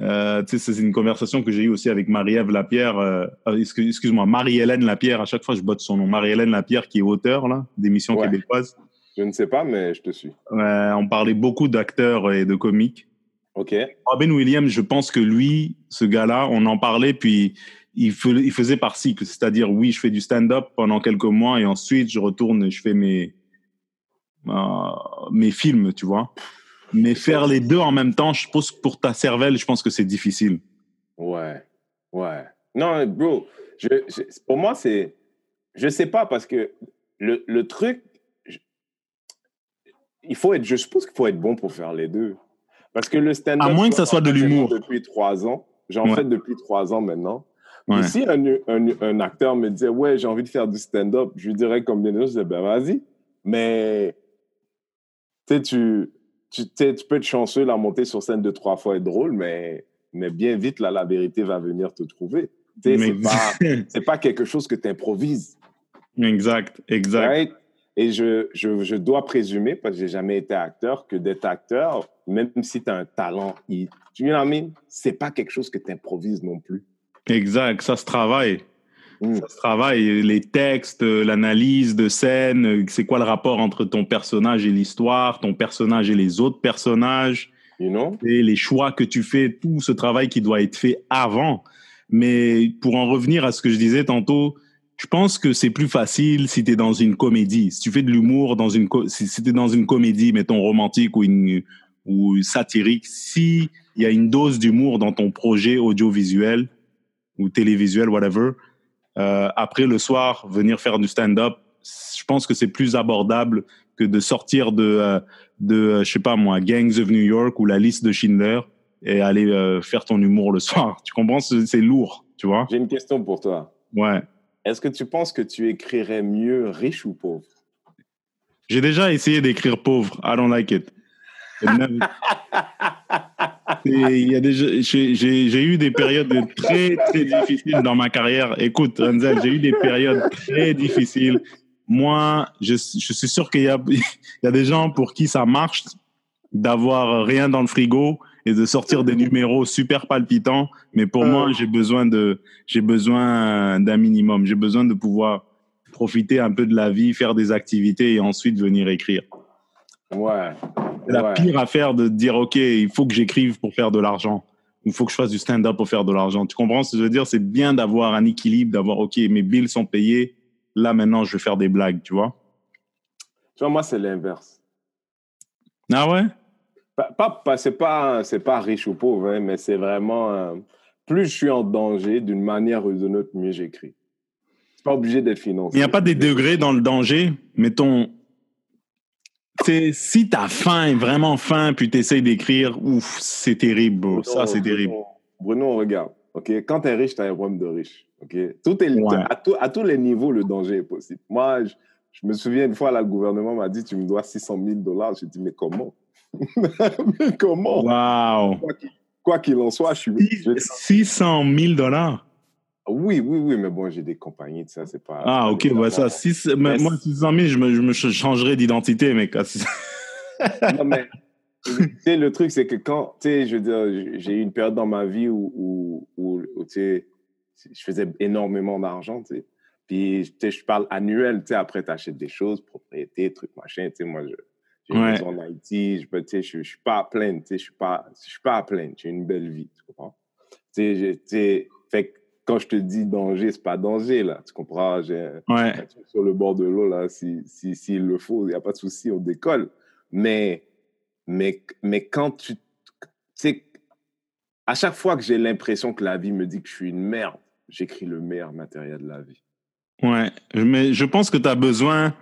euh, c'est une conversation que j'ai eue aussi avec Marie-Ève Lapierre, euh, excuse- excuse-moi, Marie-Hélène Lapierre, à chaque fois je botte son nom, Marie-Hélène Lapierre qui est auteur là, d'émissions Ouais. québécoises. Je ne sais pas, mais je te suis. Euh, on parlait beaucoup d'acteurs et de comiques. OK. Robin Williams, je pense que lui, ce gars-là, on en parlait, puis il, fais- il faisait par cycle. C'est-à-dire, oui, je fais du stand-up pendant quelques mois et ensuite je retourne et je fais mes, euh, mes films, tu vois. Mais faire les deux en même temps, je pense que pour ta cervelle, je pense que c'est difficile. Ouais. Ouais. Non, bro, je, je- pour moi, c'est... Je sais pas, parce que le, le truc... je- il faut être... Je suppose qu'il faut être bon pour faire les deux. Parce que le stand-up... À moins que ça soit de l'humour. Depuis trois ans. J'en Ouais. fais depuis trois ans maintenant. Ouais. Mais si un, un, un acteur me disait, ouais, j'ai envie de faire du stand-up, je lui dirais combien de choses, je disais, ben vas-y. Mais, tu sais, tu, tu, tu peux être chanceux, la montée sur scène deux, trois fois est drôle, mais, mais bien vite, là, la vérité va venir te trouver. Mais- c'est pas, c'est pas quelque chose que tu improvises. exact, exact. Right? Et je, je, je dois présumer, parce que j'ai jamais été acteur, que d'être acteur, même si tu as un talent, tu vois, c'est pas quelque chose que tu improvises non plus. Exact, ça se travaille. Mm. Ça se travaille. Les textes, euh, l'analyse de scène, euh, c'est quoi le rapport entre ton personnage et l'histoire, ton personnage et les autres personnages, You know? et les choix que tu fais, tout ce travail qui doit être fait avant. Mais pour en revenir à ce que je disais tantôt, je pense que c'est plus facile si tu es dans une comédie. Si tu fais de l'humour dans une si, si tu dans une comédie, mettons romantique ou une ou satirique, si il y a une dose d'humour dans ton projet audiovisuel ou télévisuel, whatever, euh, après le soir, venir faire du stand-up, je pense que c'est plus abordable que de sortir de, euh, de euh, je sais pas moi, Gangs of New York ou la liste de Schindler et aller euh, faire ton humour le soir. Tu comprends? C'est c'est lourd, tu vois? J'ai une question pour toi. Ouais. Est-ce que tu penses que tu écrirais mieux riche ou pauvre? J'ai déjà essayé d'écrire pauvre. I don't like it. Il y a j'ai, j'ai- j'ai eu des périodes très, très difficiles dans ma carrière. Écoute, Renzel, j'ai eu des périodes très difficiles. Moi, je, je suis sûr qu'il y a, il y a des gens pour qui ça marche d'avoir rien dans le frigo et de sortir des numéros super palpitants. Mais pour Euh. moi, j'ai besoin de, j'ai besoin d'un minimum. J'ai besoin de pouvoir profiter un peu de la vie, faire des activités et ensuite venir écrire. Ouais. C'est la Ouais. pire affaire de dire, OK, il faut que j'écrive pour faire de l'argent. Il faut que je fasse du stand-up pour faire de l'argent. Tu comprends ce que je veux dire? C'est bien d'avoir un équilibre, d'avoir, OK, mes bills sont payés. Là, maintenant, je vais faire des blagues, tu vois? Tu vois, moi, c'est l'inverse. Ah ouais? Pas, pas, pas- c'est pas, c'est pas riche ou pauvre, hein, mais c'est vraiment. euh, plus je suis en danger d'une manière ou d'une autre, mieux j'écris. C'est pas obligé d'être financier. Il n'y a pas des degrés dans le danger? Mettons, c'est si t'as faim, vraiment faim, puis t'essayes d'écrire, ouf, c'est terrible. Bruno, Ça, c'est terrible. Bruno, regarde. OK? Quand tu es riche, tu as un problème de riche. OK? Tout est, Ouais. à, tout- à tous les niveaux, le danger est possible. Moi, je, je me souviens une fois, là, le gouvernement m'a dit Tu me dois 600 000 dollars. J'ai dit Mais comment? Mais comment? Wow. Quoi qu'il- en soit, je suis. je- 600 000 dollars? Oui, oui, oui, mais bon, j'ai des compagnies ça, c'est pas. Ah, ok, évidemment. ça, six- mais moi, 600 000, je me, je me changerais d'identité, mec. Non, mais tu sais, le truc, c'est que quand, tu sais, je veux dire, j'ai eu une période dans ma vie où, où, où, où, tu sais, je faisais énormément d'argent, tu sais. Puis, tu sais, je parle annuel, tu sais, après, tu achètes des choses, propriété, trucs, machin, tu sais, moi, je, j'ai une Ouais. maison en Haïti, je, tu sais, je, je suis pas à plaindre, tu sais, je suis pas, je suis pas à plaindre, j'ai une belle vie, tu comprends? Tu sais, tu sais, fait que quand je te dis danger, c'est pas danger, là, tu comprends? J'ai Ouais. sur le bord de l'eau, là, s'il si, s'il le faut, il n'y a pas de souci, on décolle. Mais, mais, mais quand tu, tu sais, à chaque fois que j'ai l'impression que la vie me dit que je suis une merde, j'écris le meilleur matériel de la vie. Ouais, mais je pense que tu as besoin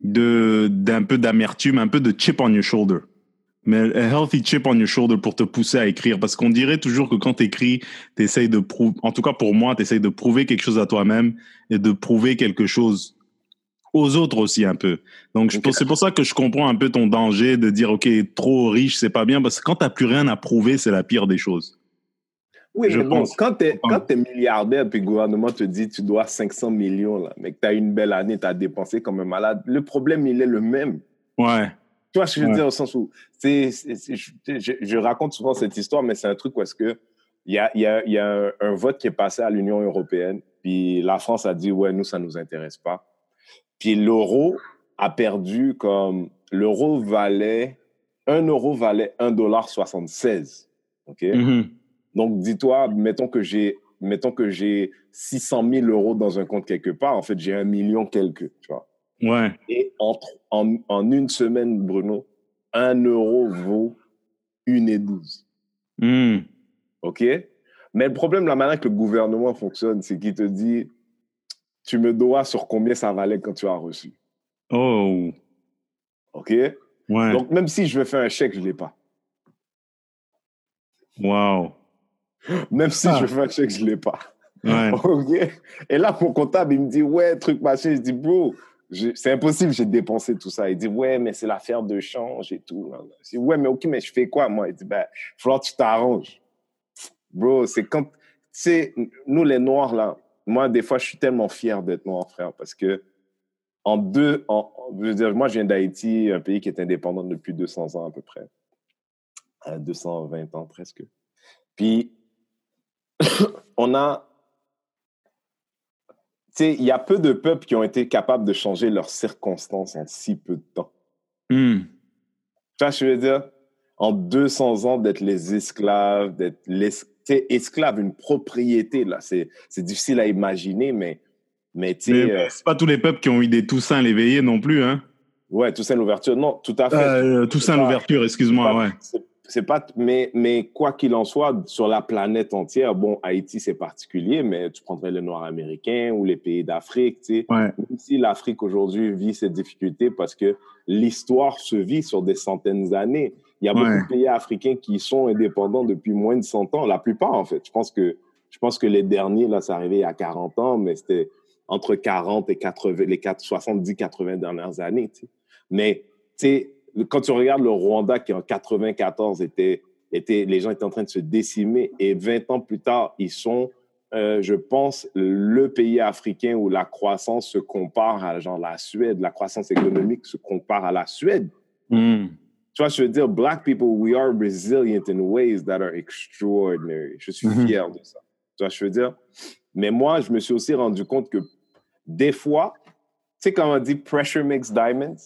de d'un peu d'amertume, un peu de chip on your shoulder. Mais a healthy chip on your shoulder pour te pousser à écrire. Parce qu'on dirait toujours que quand tu écris, tu essayes de prouver, en tout cas pour moi, tu essayes de prouver quelque chose à toi-même et de prouver quelque chose aux autres aussi un peu. Donc c'est pour ça que je comprends un peu ton danger de dire, OK, trop riche, c'est pas bien. Parce que quand tu plus rien à prouver, c'est la pire des choses. Oui, Je mais bon, pense. quand tu es, milliardaire puis le gouvernement te dit tu dois 500 millions, là, mais que tu as une belle année, tu as dépensé comme un malade, le problème, il est le même. Ouais. Tu vois ce que je veux Ouais. dire au sens où c'est, je, je- raconte souvent cette histoire, mais c'est un truc où est-ce que il y a, il y a, il y a un, un vote qui est passé à l'Union européenne, puis la France a dit ouais nous ça nous intéresse pas. Puis l'euro a perdu comme l'euro valait un euro valait 1 dollar 76. Ok? Mhm. Donc dis-toi mettons que j'ai mettons que j'ai 600 000 euros dans un compte quelque part, en fait j'ai un million quelque, tu vois? Ouais. Et en, tr- en, en une semaine, Bruno, un euro vaut une et douze. Mhm. OK? Mais le problème, la manière que le gouvernement fonctionne, c'est qu'il te dit tu me dois sur combien ça valait quand tu as reçu. Oh. OK? Ouais. Donc, même si je veux faire un chèque, je ne l'ai pas. wow. Même si Ah. je veux faire un chèque, je ne l'ai pas. Ouais. OK? Et là, mon comptable, il me dit ouais, truc machin. Je dis bro, c'est impossible, j'ai dépensé tout ça. Il dit ouais, mais c'est l'affaire de change et tout. Je dis ouais, mais OK, mais je fais quoi, moi? Il dit ben, faut que tu t'arranges. Bro, c'est quand. Tu sais, nous, les Noirs, là, moi, des fois, je suis tellement fier d'être noir, frère, parce que en deux. En, je veux dire, moi, je viens d'Haïti, un pays qui est indépendant depuis 200 ans à peu près. Euh, 220 ans presque. Puis, on a. Il y a peu de peuples qui ont été capables de changer leurs circonstances en si peu de temps. Mhm. Tu vois, je veux dire, en 200 ans, d'être les esclaves, d'être esclave, une propriété, là, c'est difficile à imaginer, mais, mais tu Mais sais, euh, c'est pas tous les peuples qui ont eu des Toussaint l'éveillé non plus, hein. ouais, Toussaint l'ouverture, non, tout à fait. Euh, Toussaint l'ouverture, excuse-moi, ouais. c'est- C'est pas, mais, mais quoi qu'il en soit, sur la planète entière, bon, Haïti, c'est particulier, mais tu prendrais les Noirs américains ou les pays d'Afrique, tu sais. Ouais. Même si l'Afrique aujourd'hui vit ces difficultés parce que l'histoire se vit sur des centaines d'années. Il y a Ouais. beaucoup de pays africains qui sont indépendants depuis moins de 100 ans, la plupart en fait. Je pense que, je pense que les derniers, là, c'est arrivé il y a 40 ans, mais c'était entre 40 et 80, les 70-80 dernières années. tu sais. Mais tu sais, quand tu regardes le Rwanda qui en 94 était, était, les gens étaient en train de se décimer et 20 ans plus tard, ils sont euh, je pense, le pays africain où la croissance se compare à genre la Suède, la croissance économique se compare à la Suède. Mhm. Tu vois, je veux dire, black people, we are resilient in ways that are extraordinary. Je suis Mhm. fier de ça. Tu vois, je veux dire. Mais moi, je me suis aussi rendu compte que des fois, tu sais, quand on dit pressure makes diamonds,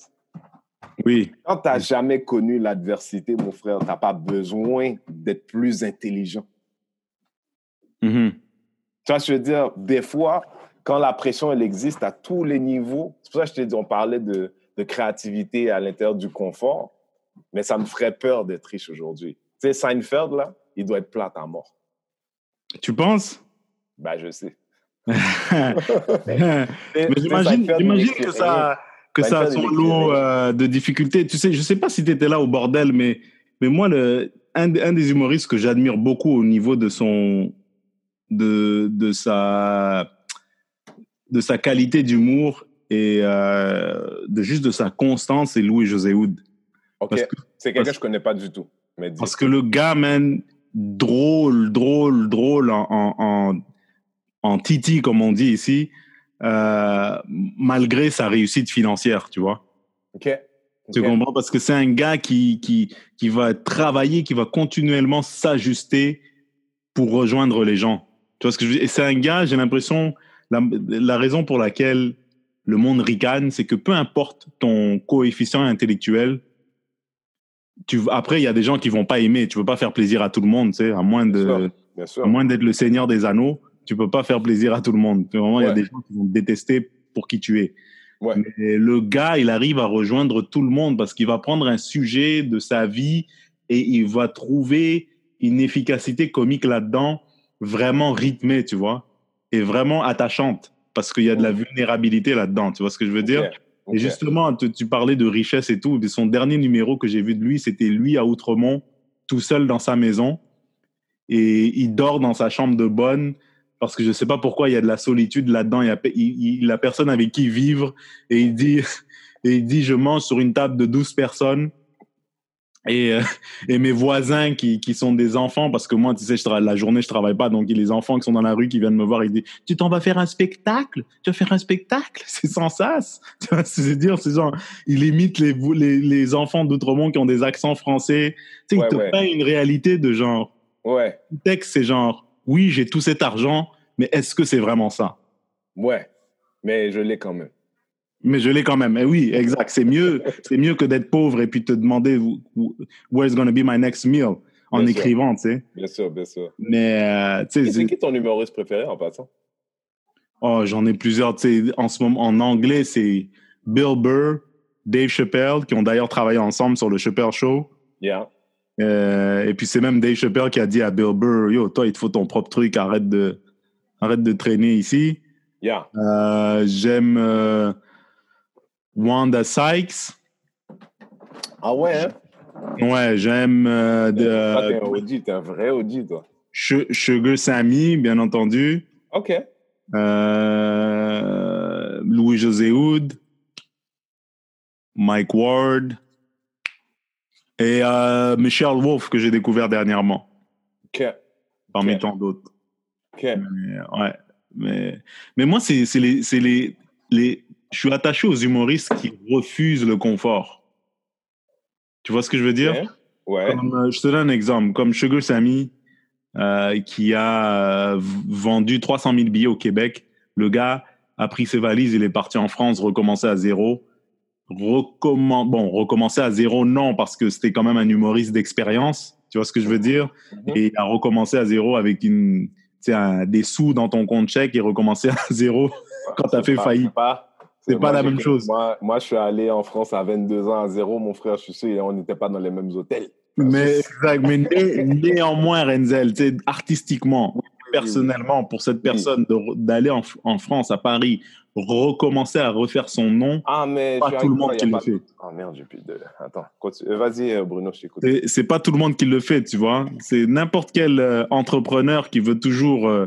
Oui. quand tu n'as jamais connu l'adversité, mon frère, tu n'as pas besoin d'être plus intelligent. Mhm. Tu vois, je veux dire, des fois, quand la pression, elle existe à tous les niveaux, c'est pour ça que je t'ai dit, on parlait de, de créativité à l'intérieur du confort, mais ça me ferait peur d'être riche aujourd'hui. Tu sais, Seinfeld, là, il doit être plat à mort. Tu penses? Ben, je sais. Mais j'imagine, j'imagine que ça, que ça a son lot euh, de difficultés. Tu sais, je sais pas si tu étais là au bordel, mais, mais moi, le, un, un des humoristes que j'admire beaucoup au niveau de son, de, de sa, de sa qualité d'humour et euh, de juste de sa constance, c'est Louis José Hood. Ok, Parce que- c'est quelqu'un que je connais pas du tout. Mais. Parce que le gars, man, drôle, drôle, drôle en, en, en, en titi, comme on dit ici, euh, malgré sa réussite financière, tu vois. Ok. Tu Ok. comprends? Parce que c'est un gars qui, qui, qui va travailler, qui va continuellement s'ajuster pour rejoindre les gens. Tu vois ce que je veux dire? Et c'est un gars, j'ai l'impression, la, la raison pour laquelle le monde ricane, c'est que peu importe ton coefficient intellectuel, tu, après, il y a des gens qui vont pas aimer. Tu veux pas faire plaisir à tout le monde, tu sais, à moins Bien de, sûr. Bien sûr. à moins d'être le seigneur des anneaux, tu peux pas faire plaisir à tout le monde. Vraiment, il y a des gens qui vont te détester pour qui tu es. Ouais. Mais le gars, il arrive à rejoindre tout le monde parce qu'il va prendre un sujet de sa vie et il va trouver une efficacité comique là-dedans, vraiment rythmée, tu vois, et vraiment attachante parce qu'il y a de la vulnérabilité là-dedans. Tu vois ce que je veux dire? Et justement, tu, tu parlais de richesse et tout. Son dernier numéro que j'ai vu de lui, c'était lui à Outremont, tout seul dans sa maison. Et il dort dans sa chambre de bonne parce que je sais pas pourquoi il y a de la solitude là-dedans. Il y a, il, il a personne avec qui vivre. Et il dit, et il dit je mange sur une table de 12 personnes. Et, euh, et mes voisins qui, qui sont des enfants, parce que moi, tu sais, je travaille, la journée, je travaille pas, donc il y a les enfants qui sont dans la rue qui viennent me voir, ils disent, tu t'en vas faire un spectacle? Tu vas faire un spectacle? C'est sans sas. C'est dire, c'est genre, il imite les, les, les enfants d'Outremont qui ont des accents français. Tu sais, Ouais, il te ouais. peint une réalité de genre, Ouais. le texte, c'est genre, oui, j'ai tout cet argent, mais est-ce que c'est vraiment ça? Ouais. Mais je l'ai quand même. Mais je l'ai quand même. Et oui, exact. C'est mieux, c'est mieux que d'être pauvre et puis te demander where's gonna be my next meal en Bien écrivant, tu sais. Bien sûr, bien sûr. Mais, euh, tu Et sais, c'est qui ton humoriste préféré en passant? oh, j'en ai plusieurs, tu sais. En ce moment, en anglais, c'est Bill Burr, Dave Chappelle, qui ont d'ailleurs travaillé ensemble sur le Chappelle Show. Yeah. Euh, et puis c'est même Dave Chappelle qui a dit à Bill Burr, yo, toi, il te faut ton propre truc, arrête de, arrête de traîner ici. Yeah. Euh, J'aime euh, Wanda Sykes. Ah ouais, hein? Ouais, j'aime t'es un t'es un vrai OG, toi. Sugar Sammy, bien entendu. OK. Louis-José Hood. Mike Ward. Et euh, Michelle Wolf, que j'ai découvert dernièrement, OK. parmi tant d'autres. OK. Mais, ouais. Mais, mais moi, c'est les, les, les. Je suis attaché aux humoristes qui refusent le confort. Tu vois ce que je veux dire? Ouais. Comme, euh, je te donne un exemple. Comme Sugar Sammy, euh, qui a euh, vendu 300 000 billets au Québec. Le gars a pris ses valises, il est parti en France, recommencer à zéro. Recommen... Bon, recommencer à zéro, non, parce que c'était quand même un humoriste d'expérience. Tu vois ce que je veux dire? Mhm. Et il a recommencé à zéro avec une, tu un- des sous dans ton compte chèque et recommencer à zéro quand t'as C'est fait pas- faillite. c'est pas- C'est pas moi, la même chose. Moi, moi, je suis allé en France à 22 ans à zéro, mon frère, je suis sûr, et on n'était pas dans les mêmes hôtels. Mais, exact, mais né- néanmoins, Renzel, tu artistiquement, personnellement, pour cette personne d'aller en, en France, à Paris, recommencer à refaire son nom, Ah, mais pas tout le monde qui le pas- fait. Ah merde, j'ai plus de. Attends. Euh, Vas-y, euh, Bruno, je t'écoute. C'est- pas tout le monde qui le fait, tu vois. C'est n'importe quel euh, entrepreneur qui veut toujours, euh,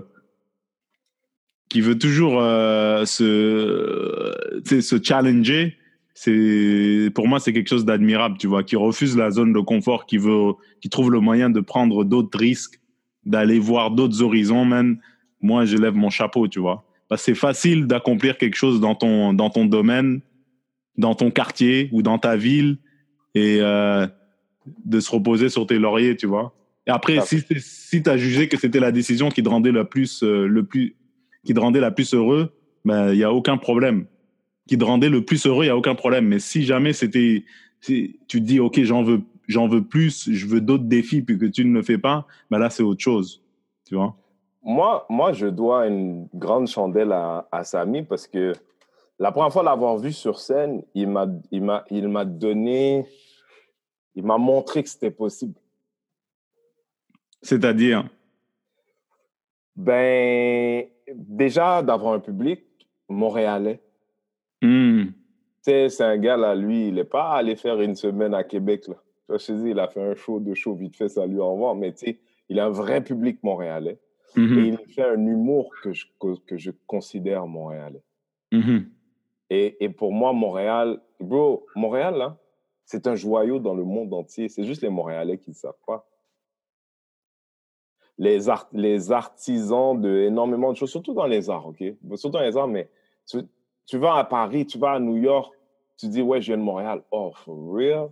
qui veut toujours euh, se, se challenger. C'est pour moi c'est quelque chose d'admirable, tu vois, qui refuse la zone de confort, qui veut, qui trouve le moyen de prendre d'autres risques, d'aller voir d'autres horizons. Man, moi je lève mon chapeau, tu vois. C'est facile d'accomplir quelque chose dans ton dans ton domaine, dans ton quartier ou dans ta ville et euh, de se reposer sur tes lauriers, tu vois. Et après, Ah. si, si tu as jugé que c'était la décision qui te rendait la plus, euh, le plus, qui te rendait la plus heureux, ben, il n'y a aucun problème. Qui te rendait le plus heureux, il n'y a aucun problème. Mais si jamais c'était, si tu te dis, OK, j'en veux, j'en veux plus, je veux d'autres défis, puis que tu ne le fais pas, ben là, c'est autre chose. Tu vois? Moi, moi, je dois une grande chandelle à, à Samy parce que la première fois l'avoir vu sur scène, il m'a, il m'a, il m'a donné, il m'a montré que c'était possible. C'est-à-dire, Ben, déjà d'avoir un public montréalais. Tu sais, c'est un gars là, lui, il n'est pas allé faire une semaine à Québec là. Tu vois, je te dis, il a fait un show, deux shows vite fait, salut, au revoir. Mais tu sais, il a un vrai public montréalais. Et il fait un humour que je, que, que je considère montréalais. mhm. Et, et pour moi, Montréal, bro, Montréal, là, c'est un joyau dans le monde entier. C'est juste les Montréalais qui ne savent pas. Les, art- les artisans de énormément de choses, surtout dans les arts, OK? Surtout dans les arts, mais tu, tu vas à Paris, tu vas à New York, tu dis, ouais, je viens de Montréal. Oh, for real?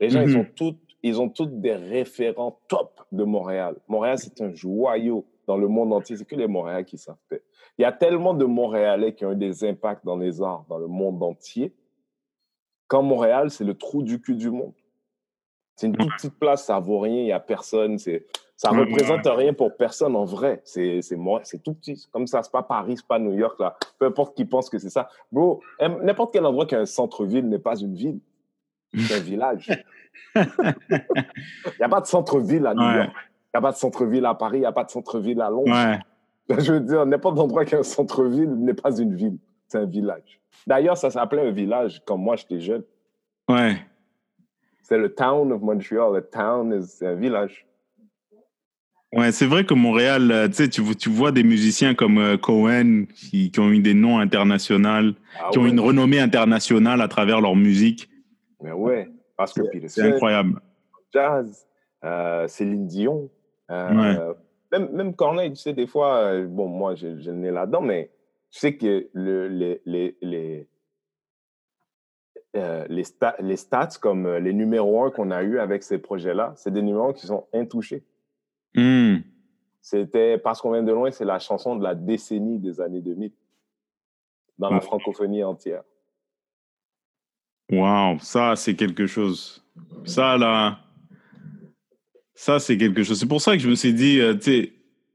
Les gens, ils, Mhm. ont toutes, ils ont toutes des référents top de Montréal. Montréal, c'est un joyau dans le monde entier. C'est que les Montréalais qui savent faire. Il y a tellement de Montréalais qui ont eu des impacts dans les arts dans le monde entier. Quand Montréal, c'est le trou du cul du monde. C'est une toute petite place, ça vaut rien, il n'y a personne. C'est, ça Ouais, représente rien pour personne en vrai. C'est, c'est, Montréal, c'est tout petit. Comme ça, c'est pas Paris, c'est pas New York, là. Peu importe qui pense que c'est ça. Bro, n'importe quel endroit qui a un centre-ville n'est pas une ville. C'est un village. Il n'y a pas de centre-ville à New Ouais. York. Il n'y a pas de centre-ville à Paris, il n'y a pas de centre-ville à Londres. Ouais. Je veux dire, n'importe endroit qui a un centre-ville n'est pas une ville. C'est un village. D'ailleurs, ça s'appelait un village quand moi j'étais jeune. Ouais. C'est le town of Montreal. Le town, c'est un village. Ouais, c'est vrai que Montréal, euh, tu sais, tu, vois- des musiciens comme euh, Cohen qui, qui ont eu des noms internationaux, Ah qui ont une renommée internationale à travers leur musique. Mais ouais, parce que C'est incroyable. Jazz, euh, Céline Dion, euh, même, même Corneille, tu sais, des fois, euh, bon, moi, j'ai le nez là-dedans, mais tu sais que le, les, les, les, euh, les, sta- les stats comme euh, les numéros 1 qu'on a eu avec ces projets-là, c'est des numéros qui sont intouchés. Hmm. C'était Parce qu'on vient de loin, c'est la chanson de la décennie des années 2000 dans la Ouais. francophonie entière. Waouh, ça, c'est quelque chose. Ça, là, ça, c'est quelque chose. C'est pour ça que je me suis dit, euh, tu sais,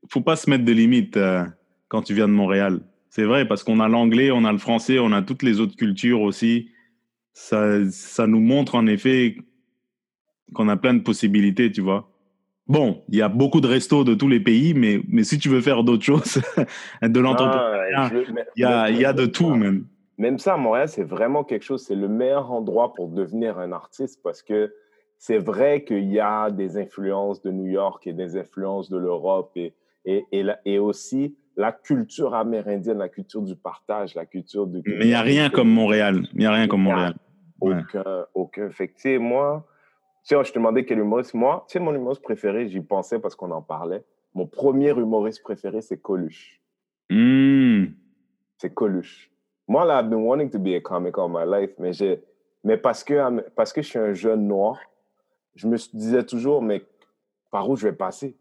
faut pas se mettre de limites euh, quand tu viens de Montréal. C'est vrai, parce qu'on a l'anglais, on a le français, on a toutes les autres cultures aussi. Ça, ça nous montre en effet qu'on a plein de possibilités, tu vois. Bon, il y a beaucoup de restos de tous les pays, mais, mais si tu veux faire d'autres choses, de l'entrepreneuriat, Ah, il y y a de tout, même. Même ça, à Montréal, c'est vraiment quelque chose. C'est le meilleur endroit pour devenir un artiste parce que c'est vrai qu'il y a des influences de New York et des influences de l'Europe et, et, et, la- et aussi la culture amérindienne, la culture du partage, la culture du. Mais il n'y a rien comme Montréal. Il n'y a rien comme Montréal. Ouais. Aucun, aucun. Fait que, tu sais, moi, tu sais, je te demandais quel humoriste. Moi, tu sais, mon humoriste préféré, j'y pensais parce qu'on en parlait. Mon premier humoriste préféré, c'est Coluche. Hmm. c'est Coluche. Moi, là, I've been wanting to be a comic all my life, mais, j'ai, mais parce, que, parce que je suis un jeune noir, je me disais toujours, mais par où je vais passer?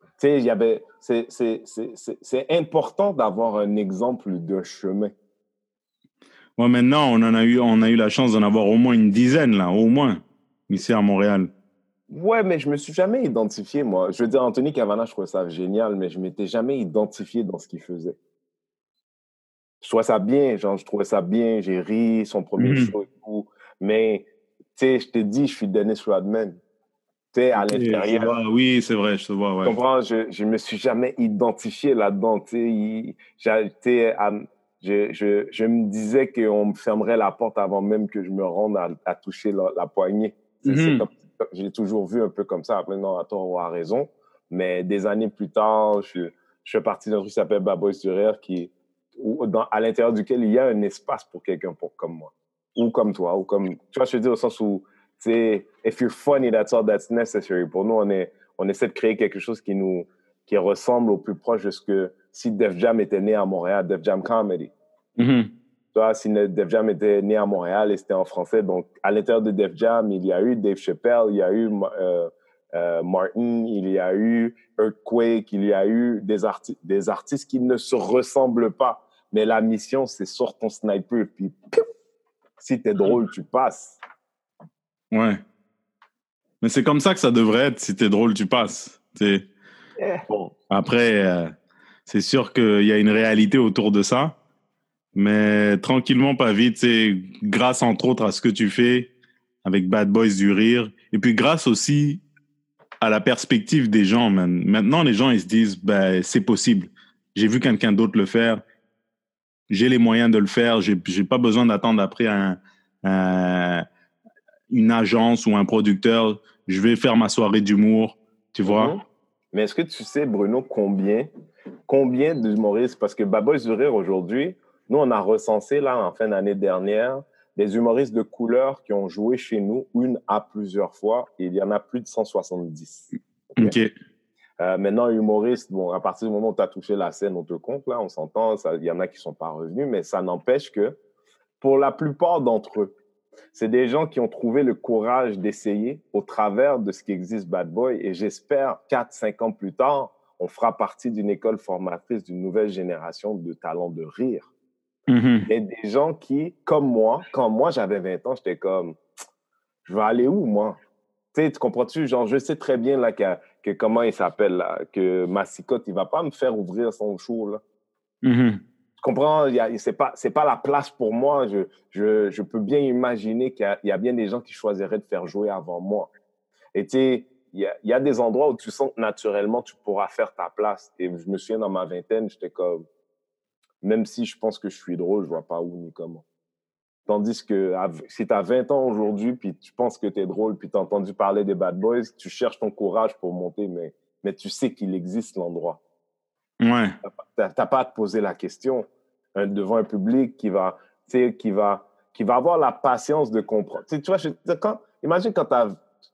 Tu sais, il y avait, c'est, important d'avoir un exemple d'un chemin. Ouais, maintenant, on en a eu, on a eu la chance d'en avoir au moins une dizaine, là, au moins, ici à Montréal. Ouais, mais je me suis jamais identifié, moi. Je veux dire, Anthony Cavana, je trouvais ça génial, mais je m'étais jamais identifié dans ce qu'il faisait. Je trouvais ça bien, genre, je trouvais ça bien, j'ai ri, son premier Mhm. show et tout. Mais, sais, je te dis, je suis Dennis Rodman. Tu sais, à l'intérieur. Oui, c'est vrai, je te vois, Tu comprends? Je, je me suis jamais identifié là-dedans. Tu sais, je, je, je me disais qu'on me fermerait la porte avant même que je me rende à, à toucher la, la poignée. Mhm. comme- J'ai toujours vu un peu comme ça. Après, non, à tort ou à raison. Mais des années plus tard, je, je fais partie d'un truc qui s'appelle Bad Boys du Rire, qui, où- dans, à l'intérieur duquel il y a un espace pour quelqu'un pour, comme moi. Ou comme toi. Ou comme, tu vois, je veux dire, au sens où, tu sais, if you're funny, that's all that's necessary. Pour nous, on, est, on essaie de créer quelque chose qui nous qui ressemble au plus proche de ce que si Def Jam était né à Montréal, Def Jam Comedy. Mhm. Tu vois, si Def Jam était né à Montréal et c'était en français, donc à l'intérieur de Def Jam, il y a eu Dave Chappelle, il y a eu euh, euh, Martin, il y a eu Earthquake, il y a eu des, arti des artistes qui ne se ressemblent pas. Mais la mission, c'est sort ton sniper, puis si t'es drôle, tu passes. Ouais. Mais c'est comme ça que ça devrait être. Si t'es drôle, tu passes. Tu sais. Eh. Bon. Après, euh, c'est sûr qu'il y a une réalité autour de ça. Mais tranquillement, pas vite, c'est grâce entre autres à ce que tu fais avec Bad Boys du Rire. Et puis grâce aussi à la perspective des gens, man. Maintenant, les gens, ils se disent, ben, c'est possible. J'ai vu quelqu'un d'autre le faire. J'ai les moyens de le faire. J'ai, j'ai pas besoin d'attendre après un, un- une agence ou un producteur. Je vais faire ma soirée d'humour. Tu vois? Mhm. Mais est-ce que tu sais, Bruno, combien, combien d'humoristes, parce que Bad Boys du Rire aujourd'hui, nous, on a recensé, là, en fin d'année dernière, des humoristes de couleur qui ont joué chez nous une à plusieurs fois, et il y en a plus de 170. Ok. OK. Euh, maintenant, humoriste, bon, à partir du moment où tu as touché la scène, on te compte, là, on s'entend, il y en a qui sont pas revenus, mais ça n'empêche que pour la plupart d'entre eux, c'est des gens qui ont trouvé le courage d'essayer au travers de ce qui existe Bad Boy. Et j'espère, 4-5 ans plus tard, on fera partie d'une école formatrice d'une nouvelle génération de talents de rire. Mhm. Et des gens qui, comme moi, quand moi j'avais 20 ans, j'étais comme, je vais aller où, moi? Tu comprends-tu? Genre, je sais très bien, là, que, que comment il s'appelle, là, que Massicotte, il va pas me faire ouvrir son show, là. Mhm. Tu comprends? C'est pas, c'est pas la place pour moi. Je, je, je peux bien imaginer qu'il y a, il y a bien des gens qui choisiraient de faire jouer avant moi. Et tu sais, il y y a des endroits où tu sens que naturellement, tu pourras faire ta place. Et je me souviens, dans ma vingtaine, j'étais comme, même si je pense que je suis drôle, je vois pas où ni comment. Tandis que à- si tu as 20 ans aujourd'hui, puis tu penses que tu es drôle, puis tu as entendu parler des Bad Boys, tu cherches ton courage pour monter, mais, mais tu sais qu'il existe l'endroit. Ouais. T'as t'as pas à te poser la question hein, devant un public qui va, tu qui va, qui va avoir la patience de comprendre. Tu tu vois, je- quand, imagine quand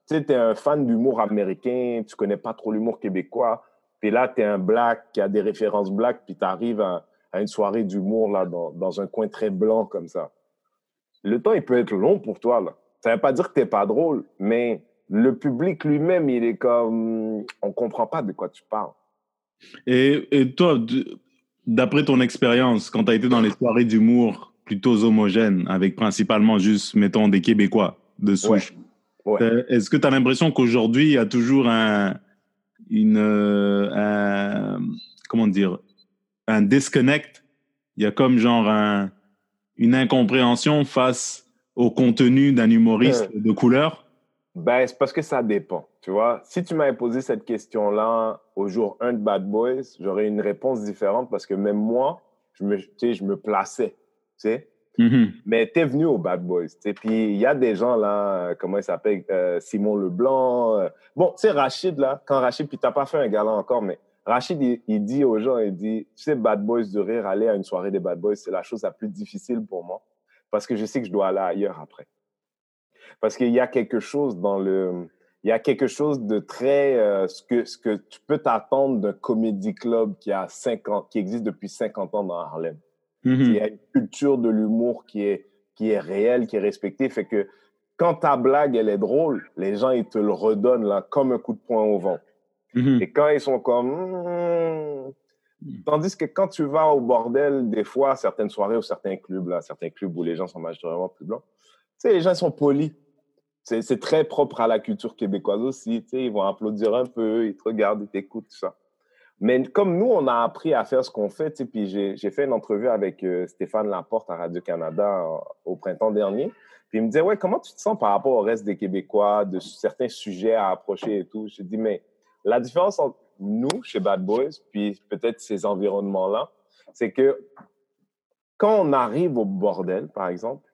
tu es un fan d'humour américain, tu connais pas trop l'humour québécois, puis là, tu es un black qui a des références black, puis tu arrives à, à une soirée d'humour là dans, dans un coin très blanc comme ça. Le temps, il peut être long pour toi. Là. Ça veut pas dire que tu pas drôle, mais le public lui-même, il est comme... On comprend pas de quoi tu parles. Et, et toi, d'après ton expérience, quand tu as été dans les soirées d'humour plutôt homogènes, avec principalement juste, mettons, des Québécois de souche, Ouais. est-ce que tu as l'impression qu'aujourd'hui, il y a toujours un, une, euh, un- comment dire, un disconnect? Il y a comme genre un- une incompréhension face au contenu d'un humoriste de couleur? Ben, c'est parce que ça dépend. Tu vois, si tu m'avais posé cette question-là au jour 1 de Bad Boys, j'aurais une réponse différente parce que même moi, je me, tu sais, je me plaçais. Tu sais? Mhm. Mais tu es venu au Bad Boys. tu sais. Puis il y a des gens là, euh, comment il s'appelle euh, Simon Leblanc. euh. Bon, tu sais, Rachid, là, quand Rachid, puis tu pas fait un gala encore, mais Rachid, il, il dit aux gens, il dit, tu sais, Bad Boys de rire, aller à une soirée des Bad Boys, c'est la chose la plus difficile pour moi parce que je sais que je dois aller ailleurs après. Parce qu'il y a quelque chose dans le... Il y a quelque chose de très... euh, ce, que, ce que tu peux t'attendre d'un comédie club qui, a 50, qui existe depuis 50 ans dans Harlem. Mhm. Il y a une culture de l'humour qui est, qui est réelle, qui est respectée. Fait que quand ta blague, elle est drôle, les gens, ils te le redonnent là, comme un coup de poing au vent. Mhm. Et quand ils sont comme... Hmm. Tandis que quand tu vas au bordel, des fois, certaines soirées ou certains clubs, là, certains clubs où les gens sont majoritairement plus blancs, tu sais, les gens sont polis. C'est très propre à la culture québécoise aussi. Tu sais, ils vont applaudir un peu, ils te regardent, ils t'écoutent, tout ça. Mais comme nous, on a appris à faire ce qu'on fait, tu sais, puis j'ai fait une entrevue avec euh, Stéphane Laporte à Radio-Canada euh, au printemps dernier. Puis il me disait, ouais, comment tu te sens par rapport au reste des Québécois, de certains sujets à approcher et tout? J'ai dit, mais la différence entre nous, chez Bad Boys, puis peut-être ces environnements-là, c'est que quand on arrive au bordel, par exemple,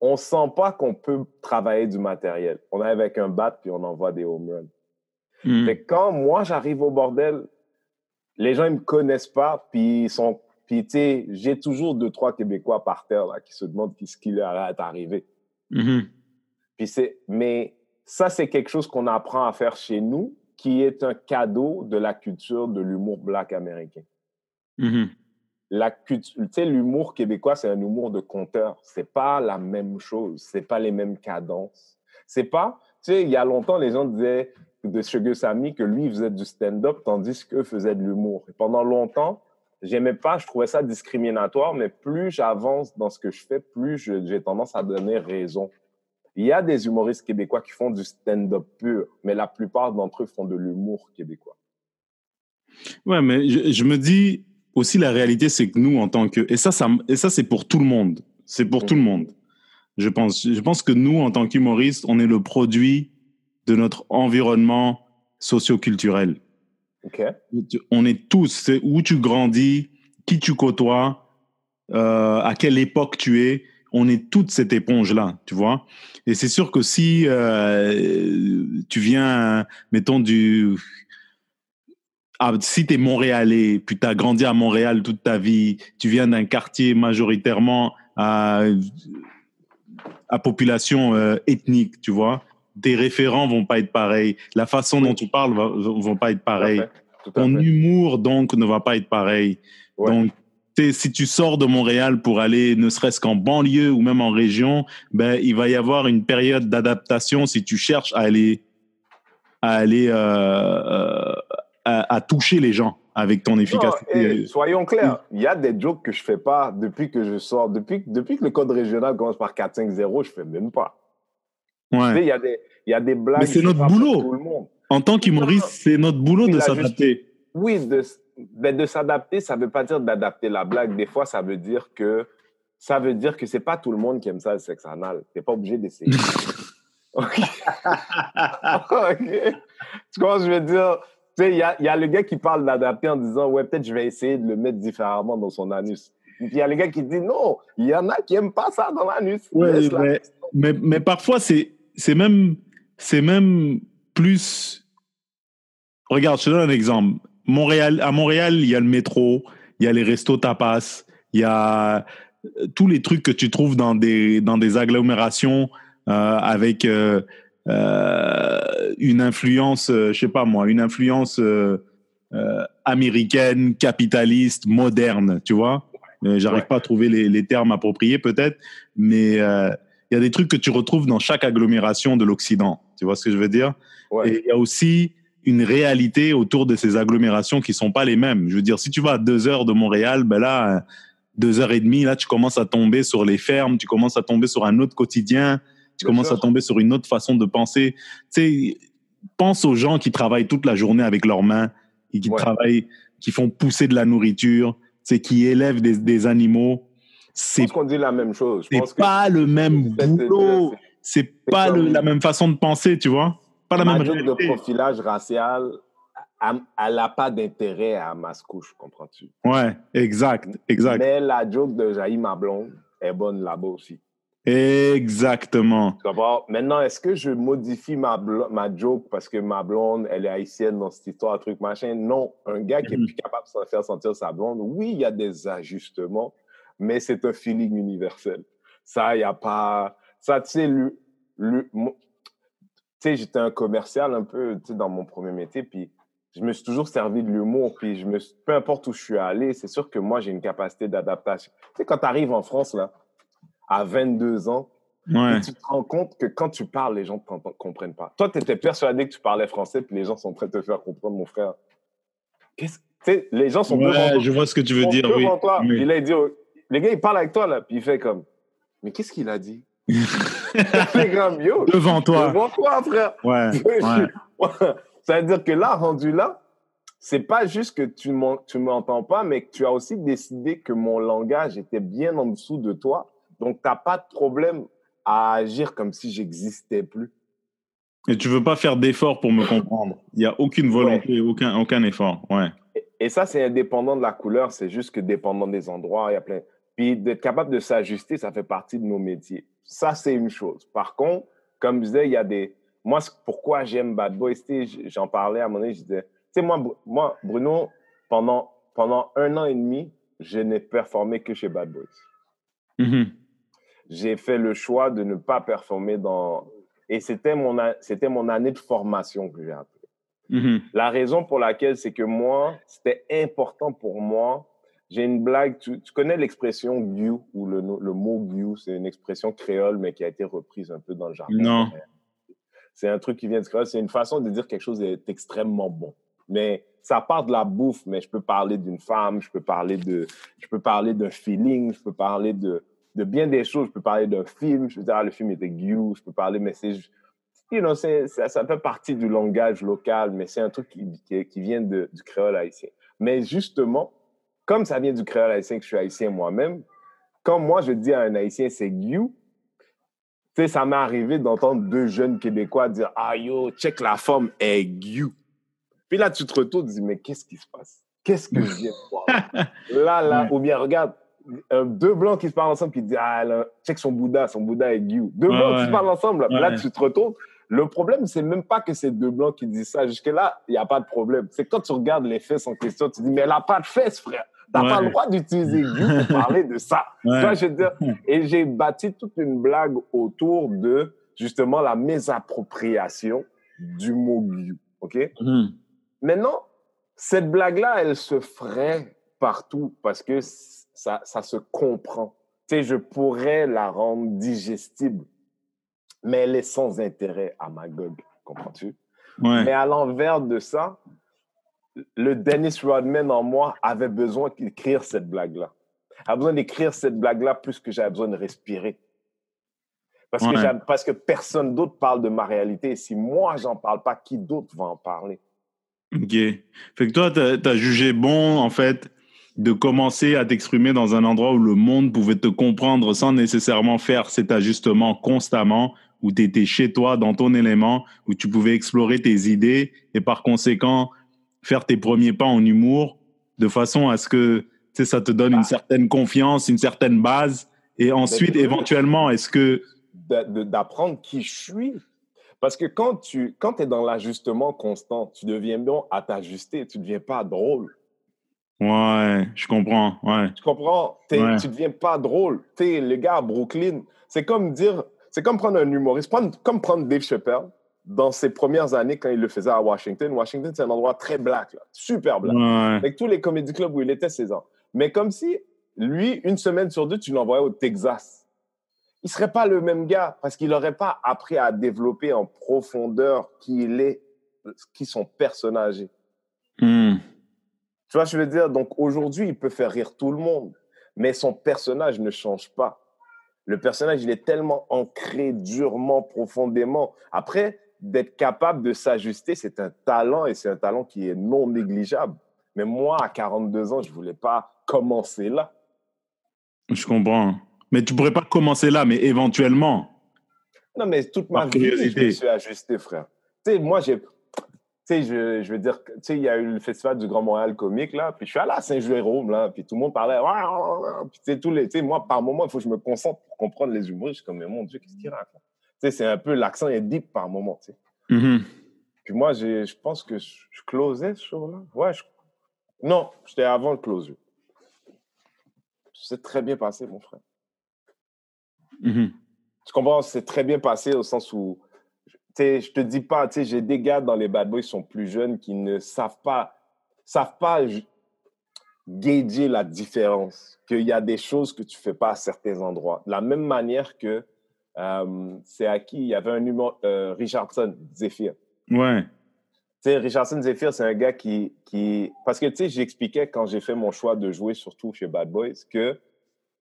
on sent pas qu'on peut travailler du matériel. On est avec un bat, puis on envoie des home runs. Mhm. Fait que quand moi, j'arrive au bordel, les gens, ils me connaissent pas, puis ils sont... Puis, tu sais, j'ai toujours deux, trois Québécois par terre, là, qui se demandent ce qui leur est arrivé. Mhm. Puis c'est, mais ça, c'est quelque chose qu'on apprend à faire chez nous, qui est un cadeau de la culture de l'humour black américain. Mhm. La culture, tu sais, l'humour québécois, c'est un humour de conteur. C'est pas la même chose. C'est pas les mêmes cadences. C'est pas, tu sais, il y a longtemps, les gens disaient de Sugar Sammy que lui, faisait du stand-up, tandis qu'eux faisaient de l'humour. Et pendant longtemps, j'aimais pas, je trouvais ça discriminatoire, mais plus j'avance dans ce que je fais, plus j'ai tendance à donner raison. Il y a des humoristes québécois qui font du stand-up pur, mais la plupart d'entre eux font de l'humour québécois. Ouais, mais je, je me dis aussi la réalité, c'est que nous, en tant que. Et ça, ça, et ça c'est pour tout le monde. C'est pour tout le monde. Je pense, je pense que nous, en tant qu'humoristes, on est le produit de notre environnement socio-culturel. OK? On est tous, c'est où tu grandis, qui tu côtoies, euh, à quelle époque tu es. On est toute cette éponge-là, tu vois. Et c'est sûr que si euh, tu viens, mettons, du. Ah, si tu es montréalais, puis tu as grandi à Montréal toute ta vie, tu viens d'un quartier majoritairement à, à population euh, ethnique, tu vois, tes référents vont pas être pareils. La façon dont tu parles va, vont pas être pareils. Ton fait. humour, donc, ne va pas être pareil. Ouais. Donc, si tu sors de Montréal pour aller ne serait-ce qu'en banlieue ou même en région, ben, il va y avoir une période d'adaptation si tu cherches à aller, à, aller euh, euh, à, toucher les gens avec ton efficacité. soyons clairs, il y a des jokes que je fais pas depuis que je sors. Depuis, depuis que le code régional commence par 4-5-0, je fais même pas. Ouais. il y, a des, y a des blagues. Mais c'est notre boulot. En tant qu'humoriste, c'est notre boulot de s'adapter. Oui, de, ben, de s'adapter, ça ne veut pas dire d'adapter la blague. Des fois, ça veut dire que ça veut dire que c'est pas tout le monde qui aime ça le sexe anal. Tu n'es pas obligé d'essayer. ok. Tu vois, je veux dire, tu sais, il y a, y a, le gars qui parle d'adapter en disant, ouais, peut-être je vais essayer de le mettre différemment dans son anus. Puis il y a le gars qui dit, non, il y en a qui n'aiment pas ça dans l'anus. Ouais, mais, mais, mais, parfois, c'est même, même plus. Regarde, je te donne un exemple. Montréal, à Montréal, il y a le métro, il y a les restos tapas, il y a euh, tous les trucs que tu trouves dans des, dans des agglomérations euh, avec euh, euh, une influence, je sais pas moi, une influence américaine, capitaliste, moderne, tu vois. J'arrive pas à trouver les, les termes appropriés peut-être, mais il y a des trucs que tu retrouves dans chaque agglomération de l'Occident. Tu vois ce que je veux dire? Ouais. Et il y a aussi une réalité autour de ces agglomérations qui sont pas les mêmes. Je veux dire, si tu vas à deux heures de Montréal, ben là, deux heures et demie, là, tu commences à tomber sur les fermes, tu commences à tomber sur un autre quotidien, tu commences à tomber sur une autre façon de penser. Tu sais, pense aux gens qui travaillent toute la journée avec leurs mains, et qui travaillent, qui font pousser de la nourriture, c'est qui élèvent des, des animaux. C'est qu'on dit la même chose. C'est pas le même boulot. C'est pas le, la même façon de penser, tu vois? Pas la même de profilage racial, elle n'a pas d'intérêt à couche, comprends-tu? Ouais, exact, exact. Mais la joke de Jaïm ma blonde est bonne là-bas aussi. Exactement. Maintenant, est-ce que je modifie ma, ma joke parce que ma blonde, elle est haïtienne dans cette histoire, truc machin? Non. Un gars qui est mm-hmm. plus capable de faire sentir sa blonde, oui, il y a des ajustements, mais c'est un feeling universel. Ça, il n'y a pas. Ça, tu sais, le, le, sais, j'étais un commercial un peu, tu sais, dans mon premier métier, puis je me suis toujours servi de l'humour, puis je me, peu importe où je suis allé, c'est sûr que moi, j'ai une capacité d'adaptation. Tu sais, quand tu arrives en France, là, à 22 ans, tu te rends compte que quand tu parles, les gens ne comprennent pas. Toi, tu étais persuadé que tu parlais français, puis les gens sont prêts à te faire comprendre, mon frère. Qu'est-ce sais, les gens sont ouais, devant je vois ce que tu veux dire, oui. Toi. oui. Puis dit, les gars, ils parlent avec toi, là, puis il fait comme, mais qu'est-ce qu'il a dit? Devant toi. Devant toi, frère. Ouais. Ça veut dire que là, rendu là, c'est pas juste que tu ne m'entends pas, mais que tu as aussi décidé que mon langage était bien en dessous de toi. Donc, tu n'as pas de problème à agir comme si j'existais plus. Et tu veux pas faire d'effort pour me comprendre. Il n'y a aucune volonté, aucun, aucun effort. Ouais. Et, et ça, c'est indépendant de la couleur. C'est juste que dépendant des endroits, il y a plein. Puis d'être capable de s'ajuster, ça fait partie de nos métiers. Ça, c'est une chose. Par contre, comme je disais, il y a des. Moi, pourquoi j'aime Bad Boys, j'en parlais à un moment donné, je disais, tu sais, moi, moi, Bruno, pendant, pendant un an et demi, je n'ai performé que chez Bad Boys. Mm-hmm. J'ai fait le choix de ne pas performer dans. Et c'était mon, c'était mon année de formation que j'ai appris. Mm-hmm. La raison pour laquelle, c'est que moi, c'était important pour moi j'ai une blague. Tu, connais l'expression "you" ou le, le mot "you", c'est une expression créole, mais qui a été reprise un peu dans le jargon. Non. C'est un truc qui vient de créole. C'est une façon de dire quelque chose est extrêmement bon. Mais ça part de la bouffe, mais je peux parler d'une femme, je peux parler de, je peux parler d'un feeling, je peux parler de, de bien des choses. Je peux parler d'un film. Je peux dire, ah, le film était "you". Je peux parler, mais c'est, you know, ça, ça fait partie du langage local, mais c'est un truc qui, qui, vient de, du créole haïtien. Mais justement, comme ça vient du créole haïtien, que je suis haïtien moi-même, quand moi je dis à un haïtien c'est you, tu sais, ça m'est arrivé d'entendre deux jeunes Québécois dire Ah yo, check la forme est you. Puis là, tu te retournes, tu dis Mais qu'est-ce qui se passe? Qu'est-ce que je viens de voir? Là, là, ou bien regarde, deux blancs qui se parlent ensemble qui disent Ah, là, check son Bouddha, son Bouddha est you. Deux blancs qui se parlent ensemble, là, tu te retournes. Le problème, c'est même pas que c'est deux blancs qui disent ça. Jusque-là, il n'y a pas de problème. C'est quand tu regardes les fesses en question, tu dis, mais elle n'a pas de fesses, frère. T'as n'as pas le droit d'utiliser You pour parler de ça. je veux dire, et j'ai bâti toute une blague autour de justement la mésappropriation du mot You. OK? Mm-hmm. Maintenant, cette blague-là, elle se ferait partout parce que ça, ça se comprend. Tu sais, je pourrais la rendre digestible, mais elle est sans intérêt à ma gueule. Comprends-tu? Ouais. Mais à l'envers de ça, le Dennis Rodman en moi avait besoin d'écrire cette blague-là. A besoin d'écrire cette blague-là plus que j'avais besoin de respirer. Parce, que Ouais. j'avais- parce que personne d'autre parle de ma réalité. Et si moi, j'en parle pas, qui d'autre va en parler? Ok. Fait que toi, tu as, jugé bon, en fait, de commencer à t'exprimer dans un endroit où le monde pouvait te comprendre sans nécessairement faire cet ajustement constamment, où tu étais chez toi, dans ton élément, où tu pouvais explorer tes idées et par conséquent faire tes premiers pas en humour de façon à ce que tu ça te donne une certaine confiance, une certaine base. Et ensuite, éventuellement, est-ce que... d'apprendre qui je suis. Parce que quand tu quand es dans l'ajustement constant, tu deviens bon à t'ajuster, tu ne deviens pas drôle. Ouais, je comprends. Ouais. Tu comprends? Ouais. Tu ne deviens pas drôle. T'es le gars à Brooklyn. C'est comme dire, c'est comme prendre un humoriste, prendre- comme prendre Dave Chappelle dans ses premières années quand il le faisait à Washington. Washington, c'est un endroit très black, là, super black. Ouais. Avec tous les comédie clubs où il était 16 ans. Mais comme si, lui, une semaine sur deux, tu l'envoyais au Texas. Il serait pas le même gars parce qu'il n'aurait pas appris à développer en profondeur qui il est, qui son personnage est. Hmm. Tu vois, je veux dire, donc aujourd'hui, il peut faire rire tout le monde, mais son personnage ne change pas. Le personnage, il est tellement ancré durement, profondément. Après, d'être capable de s'ajuster, c'est un talent et c'est un talent qui est non négligeable. Mais moi, à 42 ans, je voulais pas commencer là. Je comprends. Mais tu pourrais pas commencer là, mais éventuellement. Non, mais toute ma vie, je me suis ajusté, frère. Tu sais, moi, j'ai. Tu sais, je, je veux dire, tu sais, il y a eu le festival du Grand Montréal comique, là, puis je suis allé à Saint-Jérôme, là, puis tout le monde parlait. Puis, tu sais, tous les. Tu sais, moi, par moment, il faut que je me concentre pour comprendre les humoristes. Je suis comme, mais mon Dieu, qu'est-ce qu'il raconte? C'est un peu. L'accent est deep par moment, tu sais. Mhm. Puis moi, je pense que je, je closais ce jour-là. Ouais, je- Non, j'étais avant le closure. C'est très bien passé, mon frère. Mhm. Tu comprends? C'est très bien passé au sens où, tu sais, je te dis pas, tu sais, j'ai des gars dans les bad boys qui sont plus jeunes qui ne savent pas, savent pas gager la différence, qu'il y a des choses que tu fais pas à certains endroits. De la même manière que, c'est à qui? Il y avait un humour, euh, Richardson, Zephyr. Ouais. Tu sais, Richardson Zephyr, c'est un gars qui, qui... Parce que, tu sais, j'expliquais quand j'ai fait mon choix de jouer, surtout chez Bad Boys, que,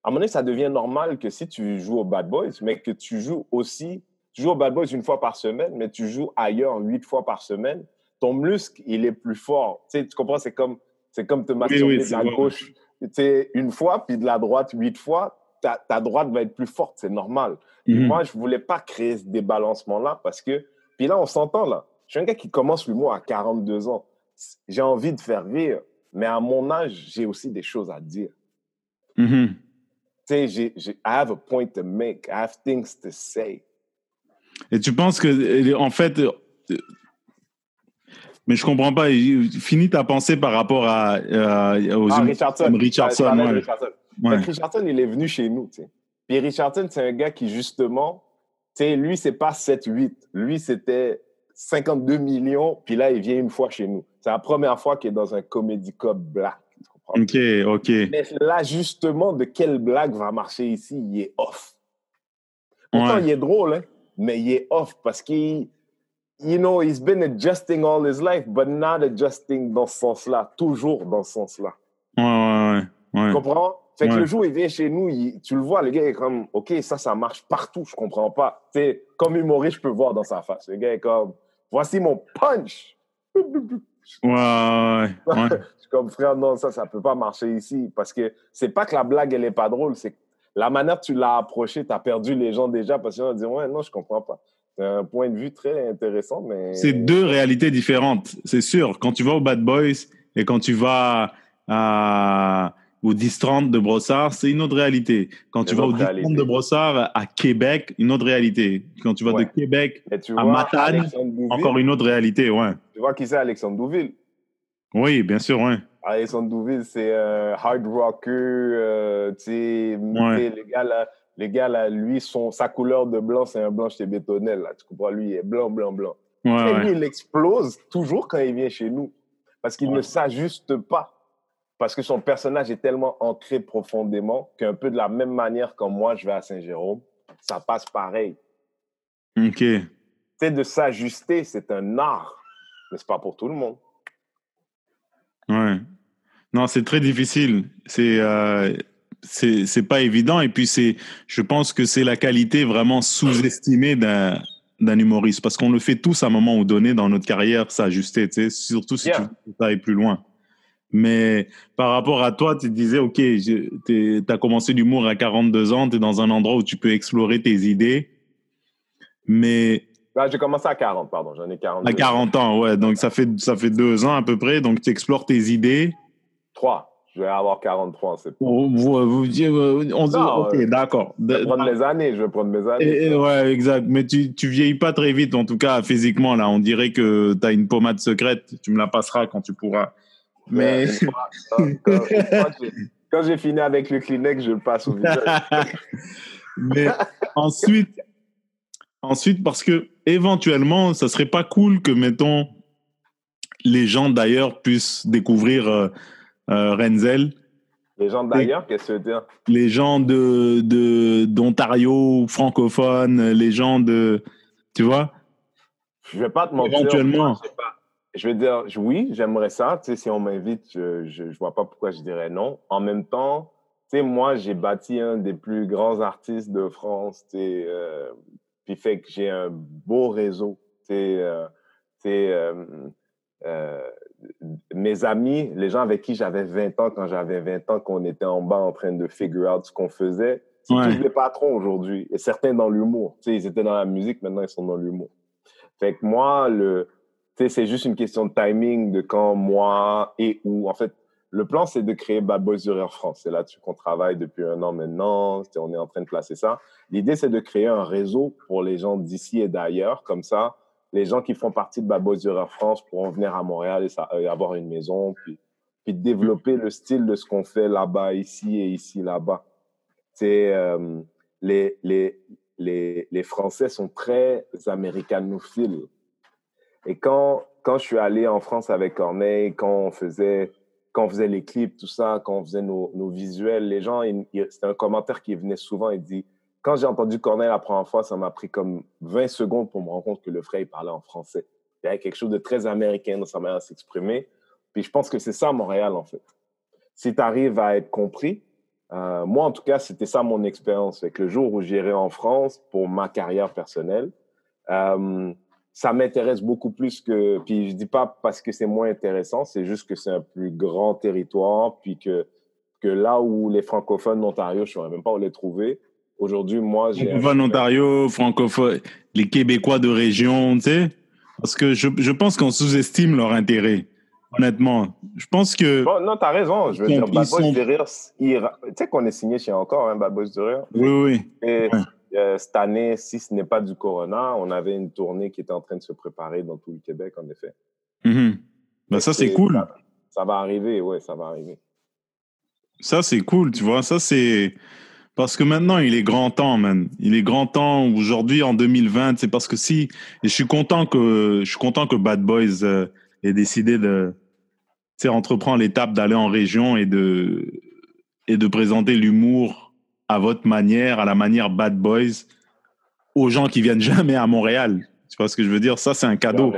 à un moment donné, ça devient normal que si tu joues au Bad Boys, mais que tu joues aussi... Tu joues au Bad Boys une fois par semaine, mais tu joues ailleurs huit fois par semaine, ton muscle, il est plus fort. Tu sais, tu comprends? C'est comme, c'est comme te masturber oui, de la vrai. gauche tu sais, une fois, puis de la droite huit fois, ta, ta droite va être plus forte, c'est normal. Et Mhm. Moi, je voulais pas créer ce débalancement-là parce que. Puis là, on s'entend là. Je suis un gars qui commence l'humour à 42 ans. J'ai envie de faire rire, mais à mon âge, j'ai aussi des choses à dire. Mhm. Tu sais, I have a point to make. I have things to say. Et tu penses que, euh, en fait, euh, mais je comprends pas. Finis ta pensée par rapport à, euh, aux Ah, Richardson. Richardson. Ouais. Richardson. Ouais. Richardson, il est venu chez nous, tu sais. Puis Richardson, c'est un gars qui, justement, lui, c'est pas 7-8. Lui, c'était 52 millions, puis là, il vient une fois chez nous. C'est la première fois qu'il est dans un comedy club black. Ok, ok. Mais l'ajustement de quelle blague va marcher ici, il est off. Pourtant, Ouais. il est drôle, hein, mais il est off parce qu'il, you know, he's been adjusting all his life, but not adjusting dans ce sens-là, toujours dans ce sens-là. Ouais, ouais, ouais. ouais. Tu comprends? Fait que Ouais. le jour où il vient chez nous, il- tu le vois, le gars est comme, OK, ça, ça marche partout, je comprends pas. Tu sais, comme humoriste, je peux voir dans sa face. Le gars est comme, voici mon punch. Ouais, ouais, ouais. Je suis comme, frère, non, ça, ça peut pas marcher ici. Parce que c'est pas que la blague, elle est pas drôle, c'est que la manière que tu l'as approché, tu as perdu les gens déjà parce qu'ils vont dire, ouais, non, je comprends pas. C'est un point de vue très intéressant, mais. C'est deux réalités différentes, c'est sûr. Quand tu vas au Bad Boys et quand tu vas à, au 10-30 de Brossard, c'est une autre réalité. Quand tu vas au autre 10-30 réalité. de Brossard à Québec, une autre réalité. Quand tu vas Ouais. de Québec, à Matane, encore une autre réalité, ouais. tu vois qui c'est Alexandre Douville? Oui, bien sûr, ouais. Alexandre Douville, c'est un hard rocker, euh, tu sais, Ouais. tu sais, les gars là, les gars là, lui, son, sa couleur de blanc, c'est un blanc chez Bétonnel, là, tu comprends? Lui, il est blanc, blanc, blanc. Ouais, lui, il explose toujours quand il vient chez nous, parce qu'il ne s'ajuste pas. Parce que son personnage est tellement ancré profondément qu'un peu de la même manière que moi, je vais à Saint-Jérôme, ça passe pareil. OK. C'est de s'ajuster, c'est un art, mais c'est pas pour tout le monde. Ouais. Non, c'est très difficile. C'est euh, c'est pas évident et puis c'est je pense que c'est la qualité vraiment sous-estimée d'un d'un humoriste parce qu'on le fait tous à un moment donné dans notre carrière s'ajuster, tu sais, surtout si Yeah. tu veux aller plus loin. Mais par rapport à toi, tu disais, OK, tu as commencé l'humour à 42 ans, tu es dans un endroit où tu peux explorer tes idées. Mais Là, j'ai commencé à 40, pardon, j'en ai 40. à 40 ans, ouais, donc ça fait, ça fait deux ans à peu près, donc tu explores tes idées. 3. Je vais avoir 43 en septembre. Vous, on se- ok, euh, d'accord. Je vais prendre mes années, je vais prendre mes années. Et ouais, exact. Mais tu, tu vieillis pas très vite, en tout cas physiquement. Là, on dirait que tu as une pommade secrète. Tu me la passeras quand tu pourras. Mais quand, j'ai- fini avec le Kleenex, je passe au visage. Mais ensuite, ensuite, parce que éventuellement, ça serait pas cool que, mettons, les gens d'ailleurs puissent découvrir euh, euh, Renzel. Les gens d'ailleurs, qu'est-ce que tu veux dire? les gens de de d'Ontario francophones, les gens de tu vois? Je vais pas te mentir. Éventuellement. moi, je vais dire, oui, j'aimerais ça. Tu sais, si on m'invite, je, je, je vois pas pourquoi je dirais non. En même temps, tu sais, moi, j'ai bâti un des plus grands artistes de France, tu sais, euh, puis fait que j'ai un beau réseau. Tu sais, euh, tu sais, euh, mes amis, les gens avec qui j'avais 20 ans quand j'avais 20 ans, qu'on était en bas en train de figure out ce qu'on faisait, c'est Ouais. tous des patrons aujourd'hui. Et certains dans l'humour. Tu sais, ils étaient dans la musique, maintenant ils sont dans l'humour. Fait que moi, le, c'est juste une question de timing, de quand moi et où. En fait, le plan, c'est de créer Bad Boys France. C'est là-dessus qu'on travaille depuis un an maintenant. Sais, On est en train de placer ça. L'idée, c'est de créer un réseau pour les gens d'ici et d'ailleurs. Comme ça, les gens qui font partie de Bad Boys France pourront venir à Montréal et, et avoir une maison, puis, puis développer le style de ce qu'on fait là-bas, ici et ici, là-bas. Sais, euh, les, les, les, les Français sont très américanophiles. Et quand, quand je suis allé en France avec Corneille, quand on faisait, quand on faisait les clips, tout ça, quand on faisait nos, nos visuels, les gens, c'était un commentaire qui venait souvent. Il dit Quand j'ai entendu Corneille la première fois, ça m'a pris comme 20 secondes pour me rendre compte que le frère, il parlait en français. Il y avait quelque chose de très américain dans sa manière de s'exprimer. Puis je pense que c'est ça, Montréal, en fait. Si tu arrives à être compris, euh, moi, en tout cas, c'était ça mon expérience. Le jour où j'irai en France pour ma carrière personnelle, euh, ça m'intéresse beaucoup plus que. Puis je dis pas parce que c'est moins intéressant, c'est juste que c'est un plus grand territoire, puis que, que là où les francophones d'Ontario, je ne saurais même pas où les trouver. Aujourd'hui, moi, j'ai. un- francophone Ontario, francophone, les Québécois de région, tu sais, parce que je, je pense qu'on sous-estime leur intérêt. Honnêtement, je pense que Bon, non, t'as raison. Je veux dire, Bad Boys sont- du Rire, tu sais qu'on est signé chez encore, hein, Bad Boys du Rire. oui, oui, Et Ouais. Euh, cette année, si ce n'est pas du Corona, on avait une tournée qui était en train de se préparer dans tout le Québec, en effet. Mhm. Ben, ça c'est cool. Ça, ça va arriver, ouais, ça va arriver. Ça, c'est cool, tu vois. Ça, c'est. Parce que maintenant, il est grand temps, man. Il est grand temps aujourd'hui, en 2020. C'est parce que si. Et je suis content que, je suis content que Bad Boys euh, ait décidé de. Tu sais, entreprendre l'étape d'aller en région et de. Et de présenter l'humour à votre manière, à la manière Bad Boys, aux gens qui viennent jamais à Montréal. Tu vois ce que je veux dire? Ça, c'est un cadeau.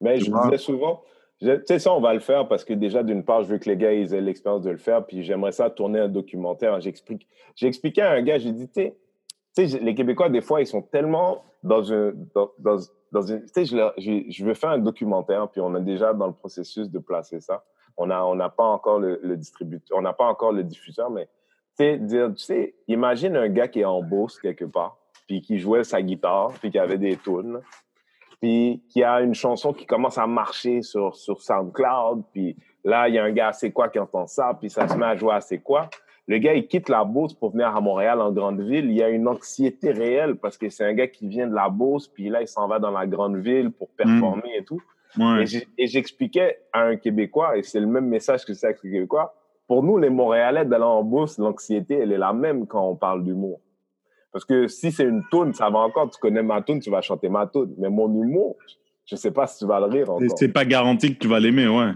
Mais je disais souvent, tu sais, ça, on va le faire parce que déjà, d'une part, je veux que les gars ils aient l'expérience de le faire, puis j'aimerais ça tourner un documentaire. J'explique, j'ai expliqué à un gars, j'ai dit, tu sais, les Québécois, des fois, ils sont tellement dans un, dans, dans, dans une, tu sais, je, veux faire un documentaire, puis on est déjà dans le processus de placer ça. On n'a on pas encore le, le distributeur, on n'a pas encore le diffuseur, mais sais, dire, tu sais, imagine un gars qui est en Beauce quelque part, puis qui jouait sa guitare, puis qui avait des tunes, puis qui a une chanson qui commence à marcher sur, sur SoundCloud, puis là, il y a un gars à C'est quoi qui entend ça, puis ça se met à jouer à C'est quoi. Le gars, il quitte la Beauce pour venir à Montréal, en grande ville. Il y a une anxiété réelle parce que c'est un gars qui vient de la Beauce, puis là, il s'en va dans la grande ville pour performer et tout. Ouais. Et j'expliquais à un Québécois, et c'est le même message que c'est avec les Québécois, pour nous, les Montréalais, d'aller en Beauce, l'anxiété, elle est la même quand on parle d'humour. Parce que si c'est une toune, ça va encore, tu connais ma toune, tu vas chanter ma toune. Mais mon humour, je sais pas si tu vas le rire encore. C'est pas garanti que tu vas l'aimer, ouais.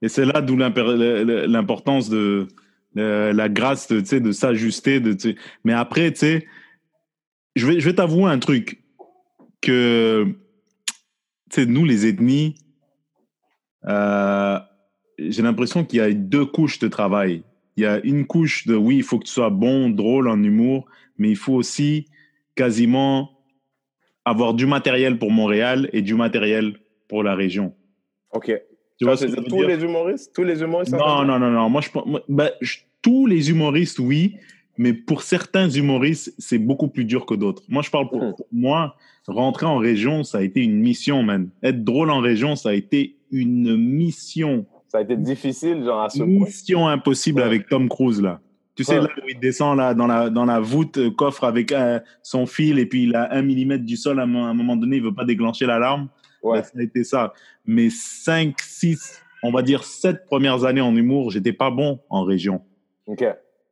Et c'est là d'où l'importance de la grâce de, de s'ajuster. De, mais après, tu sais, je vais, je vais t'avouer un truc que, tu sais, nous, les ethnies, euh, j'ai l'impression qu'il y a deux couches de travail. Il y a une couche de oui, il faut que tu sois bon, drôle en humour, mais il faut aussi quasiment avoir du matériel pour Montréal et du matériel pour la région. OK. Tu vois, c'est tous les humoristes? Tous les humoristes Non, non, non, non. Moi, ben, je, tous les humoristes, oui, mais pour certains humoristes, c'est beaucoup plus dur que d'autres. Moi, je parle pour, hmm. moi. Rentrer en région, ça a été une mission, man. Être drôle en région, ça a été une mission. Ça a été difficile, genre à ce point. Mission impossible avec Tom Cruise, là. Tu sais, là où il descend là, dans, la, dans la voûte, euh, coffre avec euh, son fil, et puis il a un millimètre du sol à, un moment donné, il veut pas déclencher l'alarme. Ouais. ça a été ça. Mais 5, 6, on va dire 7 premières années en humour, j'étais pas bon en région. OK.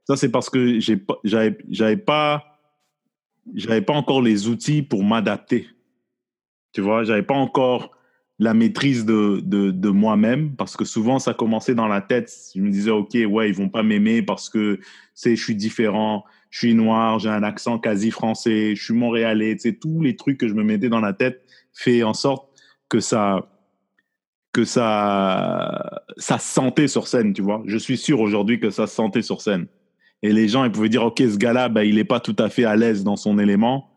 Ça, c'est parce que j'avais j'avais pas, j'avais pas encore les outils pour m'adapter. Tu vois, j'avais pas encore la maîtrise de, de, de moi-même parce que souvent ça commençait dans la tête. Je me disais, OK, ouais, ils vont pas m'aimer parce que c'est, je suis différent, je suis noir, j'ai un accent quasi français, je suis montréalais. Tu sais, tous les trucs que je me mettais dans la tête fait en sorte que ça, que ça, ça sentait sur scène, tu vois. Je suis sûr aujourd'hui que ça sentait sur scène. Et les gens, ils pouvaient dire, OK, ce gars-là, ben, il n'est pas tout à fait à l'aise dans son élément.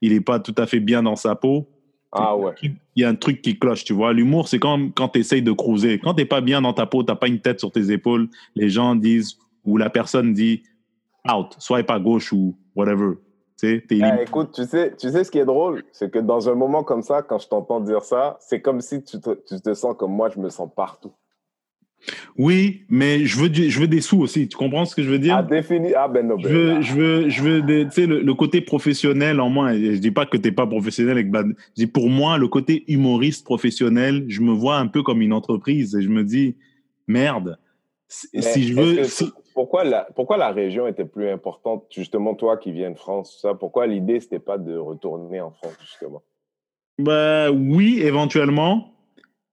Il n'est pas tout à fait bien dans sa peau ah ouais. Il y a un truc qui cloche, tu vois. L'humour, c'est comme quand tu essayes de cruiser. Quand tu pas bien dans ta peau, tu pas une tête sur tes épaules, les gens disent, ou la personne dit, out, swipe à gauche ou whatever. Tu sais, eh, écoute, tu sais, tu sais ce qui est drôle, c'est que dans un moment comme ça, quand je t'entends dire ça, c'est comme si tu te, tu te sens comme moi, je me sens partout. Oui, mais je veux, je veux des sous aussi. Tu comprends ce que je veux dire? Ah, défini. Ah, ben non. je veux, ben, je veux, je le, côté professionnel en moi. Je dis pas que t'es pas professionnel avec Je dis pour moi, le côté humoriste professionnel, je me vois un peu comme une entreprise et je me dis, merde, si je veux. Pourquoi, la, pourquoi la région était plus importante, justement, toi qui viens de France, ça? Pourquoi l'idée, c'était pas de retourner en France, justement? Ben, oui, éventuellement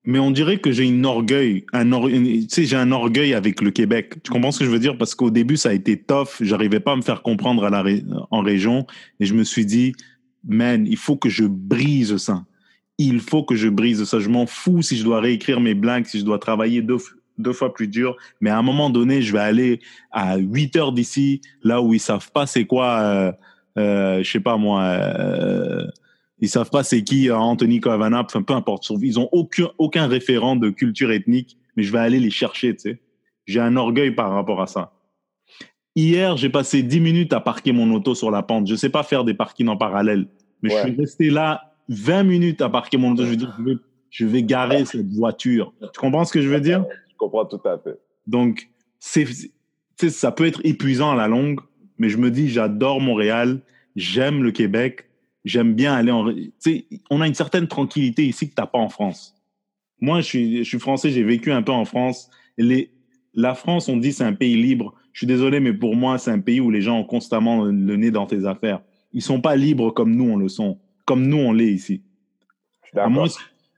mais on dirait que j'ai une orgueil, un tu sais, j'ai un orgueil avec le Québec. Tu comprends ce que je veux dire? Parce qu'au début, ça a été tough. J'arrivais pas à me faire comprendre à la en région, et je me suis dit, man, il faut que je brise ça. Il faut que je brise ça. Je m'en fous si je dois réécrire mes blagues, si je dois travailler deux, deux fois plus dur. Mais à un moment donné, je vais aller à 8 heures d'ici, là où ils savent pas c'est quoi, euh, euh, je sais pas moi. Euh, ils savent pas c'est qui euh, Anthony Kavanagh, enfin, peu importe. Ils ont aucun, aucun référent de culture ethnique, mais je vais aller les chercher, tu sais. J'ai un orgueil par rapport à ça. Hier, j'ai passé 10 minutes à parquer mon auto sur la pente. Je sais pas faire des parkings en parallèle, mais je suis resté là 20 minutes à parquer mon auto. Je dire, je vais, je vais garer cette voiture. Tu comprends ce que je veux dire? Je comprends tout à fait. Donc, c'est, ça peut être épuisant à la longue, mais je me dis, j'adore Montréal, j'aime le Québec, j'aime bien aller en. Tu sais, on a une certaine tranquillité ici que tu n'as pas en France. Moi, je suis, je suis français, j'ai vécu un peu en France. Les, la France, on dit c'est un pays libre. Je suis désolé, mais pour moi, c'est un pays où les gens ont constamment le nez dans tes affaires. Ils sont pas libres comme nous, on le sont. Comme nous, on l'est ici. À moins,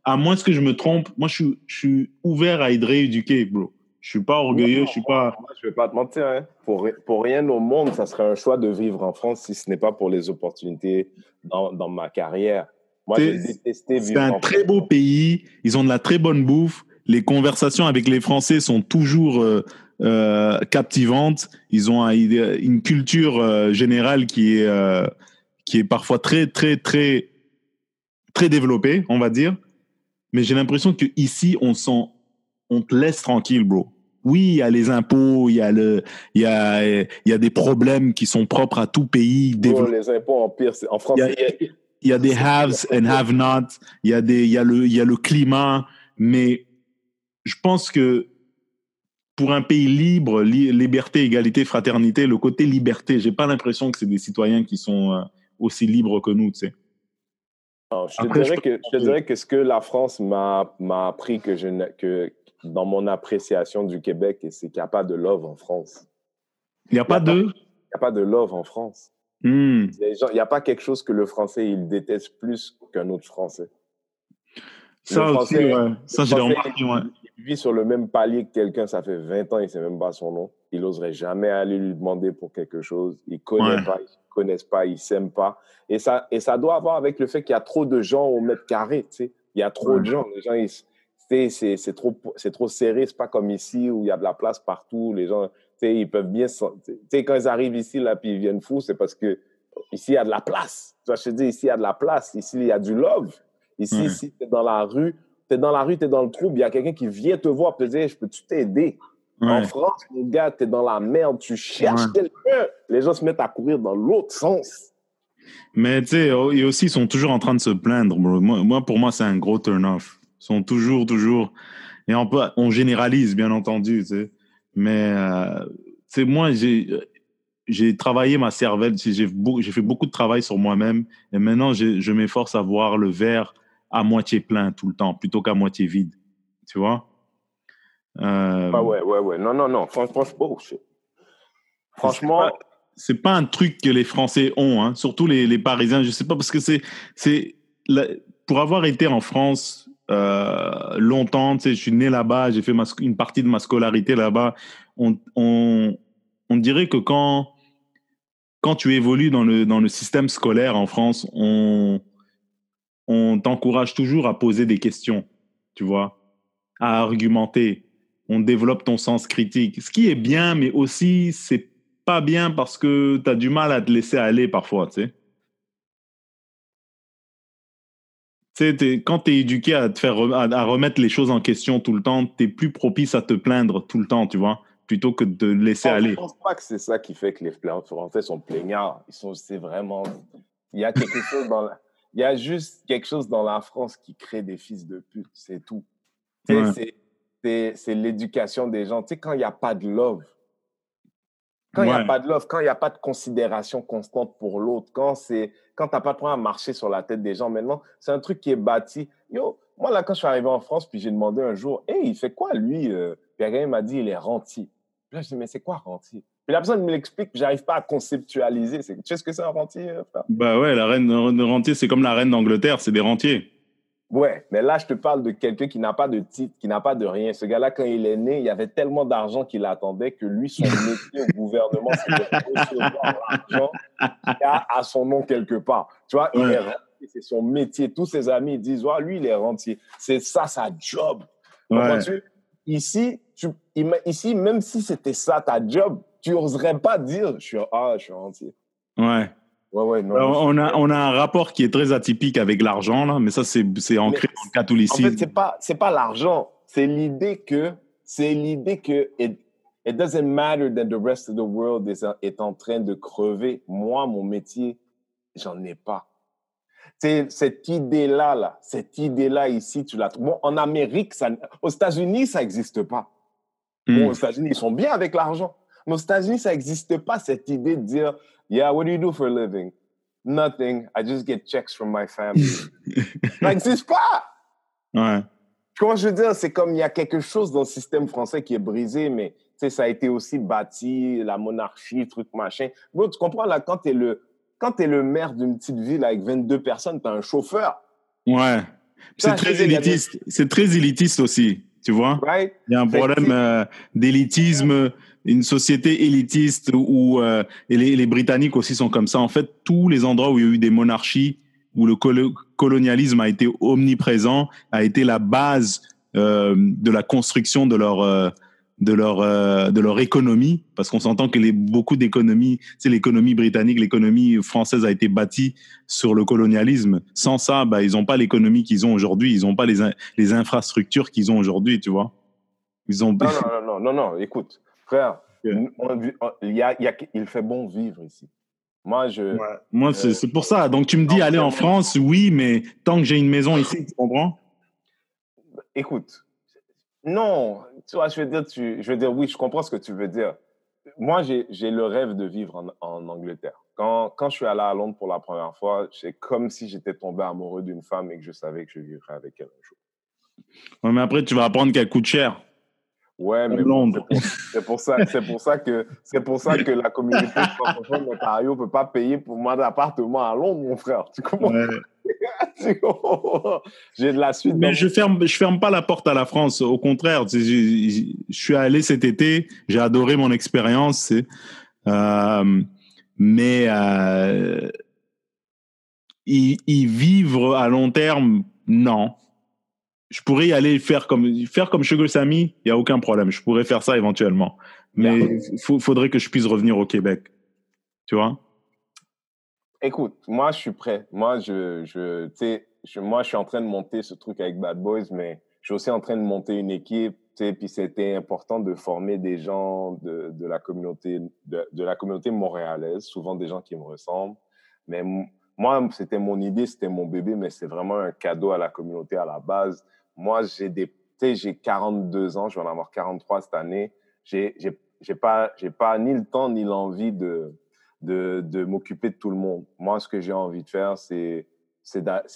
à moins que je me trompe, moi, je suis, je suis ouvert à être rééduqué, bro. Je suis pas orgueilleux, je suis pas. Je vais pas te mentir. Hein. Pour, pour rien au monde, ça serait un choix de vivre en France si ce n'est pas pour les opportunités dans, dans ma carrière. Moi, j'ai détesté vivre. C'est un très beau pays. Ils ont de la très bonne bouffe. Les conversations avec les Français sont toujours euh, euh, captivantes. Ils ont une culture euh, générale qui est qui est parfois très très très très développée, on va dire. Mais j'ai l'impression que ici, on sent on te laisse tranquille, bro. Oui, il y a les impôts, il y a le, il y a, il y a des problèmes qui sont propres à tout pays. Bro, les impôts en pire, en France. Il y, a, des haves and have-not. Il y a des, il y a le, il y a le climat. Mais je pense que pour un pays libre, liberté, égalité, fraternité, le côté liberté, j'ai pas l'impression que c'est des citoyens qui sont euh, aussi libres que nous, tu sais. je, te dirais que, je te dirais que ce que la France m'a appris que je que dans mon appréciation du Québec, c'est qu'il n'y a pas de love en France. Il n'y a, pas de... Il n'y a pas de love en France. Hmm. Il n'y a pas quelque chose que le français, il déteste plus qu'un autre français. Ça aussi, ça, je l'ai remarqué, il vit sur le même palier que quelqu'un, ça fait 20 ans, il ne sait même pas son nom. Il n'oserait jamais aller lui demander pour quelque chose. Il ne connaît Ouais. pas, ils ne connaissent pas, ils ne s'aiment pas. Et ça, et ça doit avoir avec le fait qu'il y a trop de gens au mètre carré. tu sais. Il y a trop Ouais. de gens. Les gens, ils- c'est trop, c'est trop serré. C'est pas comme ici où il y a de la place partout. Les gens, tu sais, ils peuvent bien. Tu sais, quand ils arrivent ici, là, puis ils viennent fous, c'est parce que ici, il y a de la place. Tu vois, je te dis, ici, il y a de la place. Ici, il y a du love. Ici, si tu es dans la rue, tu es dans la rue, tu es dans le trouble, il y a quelqu'un qui vient te voir, te dire, je peux-tu t'aider? En. France, mon gars, tu es dans la merde, tu cherches Ouais. quelqu'un. Les gens se mettent à courir dans l'autre sens. Mais tu sais, oh, et aussi, ils sont toujours en train de se plaindre. moi, pour moi, c'est un gros turn-off. Sont toujours, toujours. Et on, peut, on généralise, bien entendu, tu sais. Mais, euh, tu sais, moi, j'ai. Travaillé ma cervelle, j'ai fait beaucoup de travail sur moi-même et maintenant je, m'efforce à voir le verre à moitié plein tout le temps plutôt qu'à moitié vide. Tu vois? Euh, Ah ouais, ouais, ouais. Non, non, non. Franchement, oh. Franchement, C'est pas- un truc que les Français ont, hein. surtout les, les Parisiens. Je sais pas parce que c'est pour avoir été en France longtemps. Tu sais, je suis né là-bas, j'ai fait une partie de ma scolarité là-bas. On, on on dirait que quand quand tu évolues dans le dans le système scolaire en France, on on t'encourage toujours à poser des questions, tu vois, à argumenter. On développe ton sens critique, ce qui est bien, mais aussi c'est pas bien parce que tu as du mal à te laisser aller parfois, tu sais. Tu sais, quand tu es éduqué à, te faire, à, à remettre les choses en question tout le temps, tu es plus propice à te plaindre tout le temps, tu vois, plutôt que de te laisser je aller. pense pas que c'est ça qui fait que les Français sont plaignards. Ils sont, c'est vraiment, il y a quelque chose dans la- il y a juste quelque chose dans la France qui crée des fils de pute, c'est tout. Ouais. c'est- C'est, c'est l'éducation des gens. Tu sais, quand il n'y a pas de love, quand il n'y a Ouais. pas de love, quand il n'y a pas de considération constante pour l'autre, quand c'est quand tu n'as pas de problème à marcher sur la tête des gens, maintenant, c'est un truc qui est bâti. Yo, moi, là, quand je suis arrivé en France, puis j'ai demandé un jour, hey, il fait quoi, lui euh? Puis quelqu'un m'a dit, il est rentier. Puis là, je dis, mais c'est quoi rentier Puis la personne me l'explique, j'arrive pas à conceptualiser. Tu sais ce que c'est un rentier, euh, frère? Bah ouais, la reine de rentier, c'est comme la reine d'Angleterre, c'est des rentiers. Ouais, mais là, je te parle de quelqu'un qui n'a pas de titre, qui n'a pas de rien. Ce gars-là, quand il est né, il y avait tellement d'argent qu'il attendait que lui, son métier au gouvernement, c'était de recevoir l'argent qu'il y a à son nom quelque part. Tu vois, il est rentier, c'est son métier. Tous ses amis ils disent, ouais, lui, il est rentier. C'est ça, sa job. Ouais. Ici, tu, ici, même si c'était ça ta job, tu n'oserais pas dire, je suis, ah, je suis rentier. Ouais. Ouais, ouais, non. Alors, on, a, on a un rapport qui est très atypique avec l'argent, là, mais ça, c'est c'est ancré Mais dans le En catholicisme. fait, c'est pas c'est pas l'argent, c'est l'idée que c'est l'idée que it, it doesn't matter that the rest of the world is, est en train de crever. Moi, mon métier, j'en ai pas. C'est cette idée-là, là, cette idée-là ici, tu la trouves. Bon, en Amérique, ça, aux États-Unis, ça n'existe pas. Hmm. Bon, aux États-Unis, ils sont bien avec l'argent. Mais aux États-Unis, ça n'existe pas, cette idée de dire, yeah, what do you do for a living? Nothing. I just get checks from my family. ça n'existe pas. Ouais. Vois, je veux dire, c'est comme il y a quelque chose dans le système français qui est brisé, mais tu sais, ça a été aussi bâti, la monarchie, truc machin. Tu comprends, là, quand tu es le, quand le maire d'une petite ville avec 22 personnes, tu as un chauffeur, Ouais. C'est très des- élitiste. C'est très élitiste aussi, tu vois? right? Il y a un problème euh, d'élitisme, une société élitiste où euh, et les, les Britanniques aussi sont comme ça. En fait, tous les endroits où il y a eu des monarchies, où le colo- colonialisme a été omniprésent, a été la base euh, de la construction de leur euh, de leur euh, de leur économie, parce qu'on s'entend que les, beaucoup d'économies, c'est l'économie britannique, l'économie française a été bâtie sur le colonialisme. Sans ça, bah, ils n'ont pas l'économie qu'ils ont aujourd'hui, ils n'ont pas les, les infrastructures qu'ils ont aujourd'hui, tu vois. Ils ont. Non, non, non, non, non, non, écoute, frère, on on- il, y a, il, y a- il fait bon vivre ici. Moi, je. Moi, c'est c'est pour ça. Donc, tu me dis aller en France, oui, mais tant que j'ai une maison ici, tu comprends? Écoute, non, tu vois, je veux dire, tu, je veux dire, oui, je comprends ce que tu veux dire. Moi, j'ai le rêve de vivre en, en Angleterre. Quand, quand je suis allé à Londres pour la première fois, c'est comme si j'étais tombé amoureux d'une femme et que je savais que je vivrais avec elle un jour. Ouais, Mais après, tu vas apprendre qu'elle coûte cher. Ouais, mais bon, c'est pour, ça, c'est pour ça que c'est pour ça que la communauté francophone d'Ontario peut pas payer pour moi d'appartement à Londres, mon frère. Tu comprends? Ouais. J'ai de la suite. Mais je ferme, je ferme pas la porte à la France. Au contraire, je, suis allé cet été, j'ai adoré mon expérience. Euh, mais euh, y, vivre à long terme, non. Je pourrais y aller faire comme faire comme Sugar Sammy, il y a aucun problème. Je pourrais faire ça éventuellement, mais il faudrait que je puisse revenir au Québec. Tu vois Écoute, moi, je suis prêt. Moi, je, je, je, moi, je suis en train de monter ce truc avec Bad Boys, mais je suis aussi en train de monter une équipe. Puis c'était important de former des gens de, de la communauté de, de, la communauté montréalaise, souvent des gens qui me ressemblent. Mais moi, c'était mon idée, c'était mon bébé, mais c'est vraiment un cadeau à la communauté à la base. Moi, j'ai des, j'ai 42 ans, je vais en avoir 43 cette année. J'ai, j'ai pas, j'ai pas ni le temps ni l'envie de de, de m'occuper de tout le monde. Moi, ce que j'ai envie de faire, c'est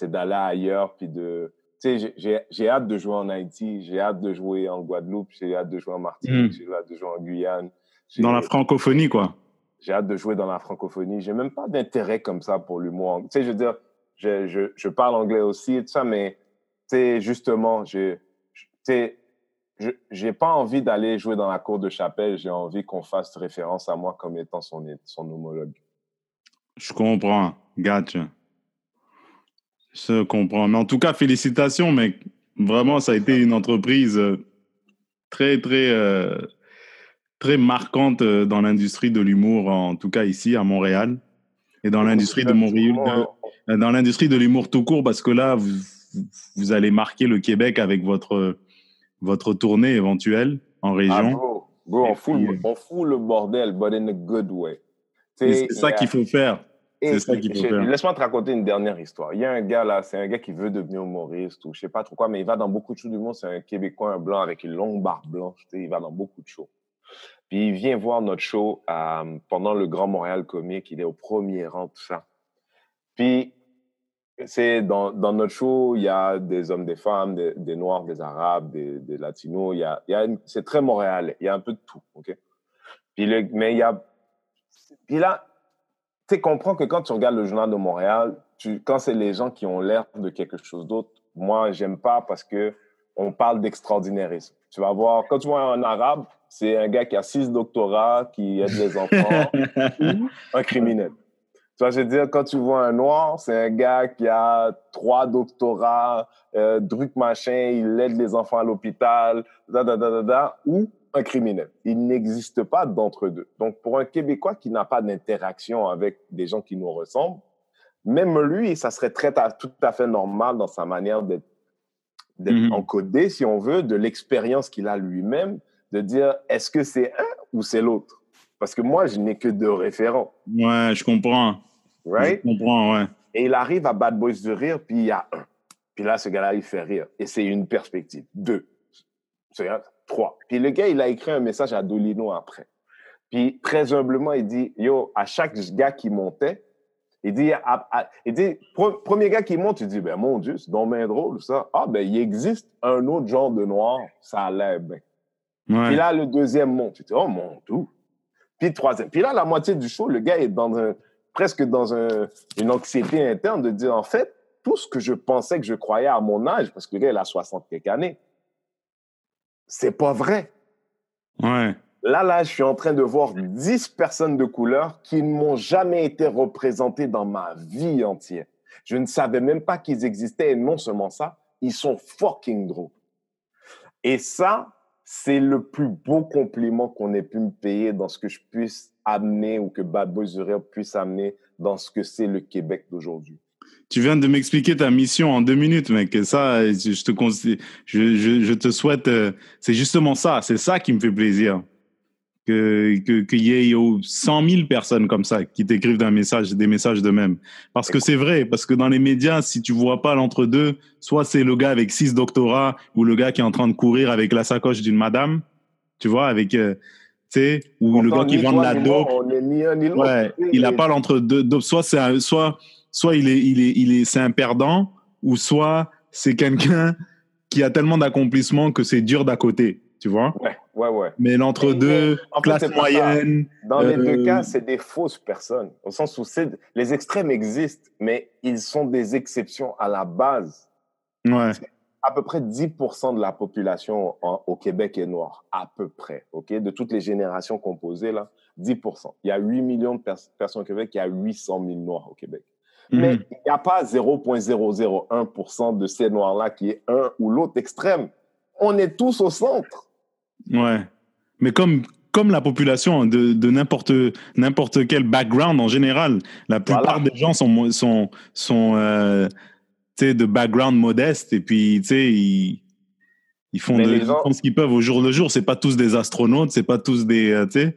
d'aller ailleurs, puis de... Tu sais, j'ai hâte de jouer en Haïti, j'ai hâte de jouer en Guadeloupe, j'ai hâte de jouer en Martinique, hmm. j'ai hâte de jouer en Guyane. Dans la francophonie, quoi. J'ai hâte de jouer dans la francophonie. J'ai même pas d'intérêt comme ça pour l'humour. Tu sais, je veux dire, je, je, je, parle anglais aussi et tout ça, mais tu sais, justement, tu sais, je n'ai pas envie d'aller jouer dans la cour de chapelle. J'ai envie qu'on fasse référence à moi comme étant son, son homologue. Je comprends. Gotcha. Je comprends. Mais en tout cas, félicitations, mec. Vraiment, ça a été une entreprise euh, très, très, euh, très marquante euh, dans l'industrie de l'humour, en tout cas ici à Montréal. Et dans l'industrie de Montréal, dans l'industrie de l'humour tout court, parce que là, vous, vous allez marquer le Québec avec votre votre tournée éventuelle en région. Ah, on, fout, le bordel, but in a good way. C'est ça qu'il faut faire. C'est ça qu'il faut faire. Laisse-moi te raconter une dernière histoire. Il y a un gars là, c'est un gars qui veut devenir humoriste ou je sais pas trop quoi, mais il va dans beaucoup de shows du monde. C'est un Québécois, un blanc avec une longue barbe blanche. Il va dans beaucoup de shows. Puis il vient voir notre show euh, pendant le Grand Montréal Comique. Il est au premier rang, tout ça. Puis c'est dans, dans, notre show, il y a des hommes, des femmes, des, noirs, des arabes, des, des latinos. Il y a, c'est très montréalais. Il y a un peu de tout, ok? Puis le, mais il y a, puis là, tu comprends que quand tu regardes le journal de Montréal, tu, quand c'est les gens qui ont l'air de quelque chose d'autre, moi j'aime pas parce que on parle d'extraordinairisme. Tu vas voir, quand tu vois un arabe, c'est un gars qui a six doctorats, qui aide les enfants, un criminel. Tu vois, je veux dire, quand tu vois un noir, c'est un gars qui a trois doctorats, euh, truc machin, il aide les enfants à l'hôpital, da, da, da, da, ou un criminel. Il n'existe pas d'entre deux. Donc, pour un Québécois qui n'a pas d'interaction avec des gens qui nous ressemblent, même lui, ça serait très, tout à fait normal dans sa manière d'être mm-hmm. encodé, si on veut, de l'expérience qu'il a lui-même, de dire est-ce que c'est un ou c'est l'autre? Parce que moi, je n'ai que deux référents. Ouais, je comprends. Right? Je comprends, ouais. Et il arrive à Bad Boys de rire, puis il y a un. Puis là, ce gars-là, il fait rire. Et c'est une perspective. Deux. C'est trois. Puis le gars, il a écrit un message à Dolino après. Puis très humblement, il dit, yo, à chaque gars qui montait, il dit, il dit premier gars qui monte, il dit, ben mon Dieu, c'est bien drôle ça. Ah, ben il existe un autre genre de noir, ça a l'air bien. Puis là, le deuxième monte, il dit, oh mon Dieu. Puis troisième. Puis là, la moitié du show, le gars est dans un, presque dans une anxiété interne de dire, en fait, tout ce que je pensais que je croyais à mon âge, parce que le gars, il a 60 quelques années, c'est pas vrai. Ouais. Là, là, je suis en train de voir 10 personnes de couleur qui ne m'ont jamais été représentées dans ma vie entière. Je ne savais même pas qu'ils existaient et non seulement ça, ils sont fucking drôles. Et ça, c'est le plus beau compliment qu'on ait pu me payer dans ce que je puisse amener ou que Bad Boys puisse amener dans ce que c'est le Québec d'aujourd'hui. Tu viens de m'expliquer ta mission en deux minutes, mec. ça, je te, je, je, te souhaite. Euh, c'est justement ça. C'est ça qui me fait plaisir. Qu'il que, qu'il y ait 100 000 personnes comme ça qui t'écrivent des messages, des messages de même. Parce que c'est vrai, parce que dans les médias, si tu vois pas l'entre-deux, soit c'est le gars avec six doctorats ou le gars qui est en train de courir avec la sacoche d'une madame, tu vois, avec. Euh, sais, ou le gars qui vend de la dope. ouais, il n'a pas l'entre-deux. Soit c'est soit, soit il est, il est, il est, c'est un perdant, ou soit c'est quelqu'un qui a tellement d'accomplissement que c'est dur d'à côté, tu vois? Ouais, ouais, ouais. Mais l'entre-deux, classe moyenne. Dans les deux Euh, cas, c'est des fausses personnes. Au sens où c'est- les extrêmes existent, mais ils sont des exceptions à la base. Ouais. À peu près 10% de la population en- au Québec est noire. À peu près. OK? De toutes les générations composées, là, 10%. Il y a 8 millions de pers- personnes au Québec, il y a 800 000 noirs au Québec. Mais Mhm. il n'y a pas 0,001% de ces noirs-là qui est un ou l'autre extrême. On est tous au centre. Ouais. Mais comme, comme la population de, de n'importe, n'importe quel background en général, la plupart Voilà. des gens sont, sont, sont euh, de background modeste et puis, tu sais, ils, ils, font Mais de- les ils gens- font ce qu'ils peuvent au jour le jour. C'est pas tous des astronautes, c'est pas tous des, euh, tu sais.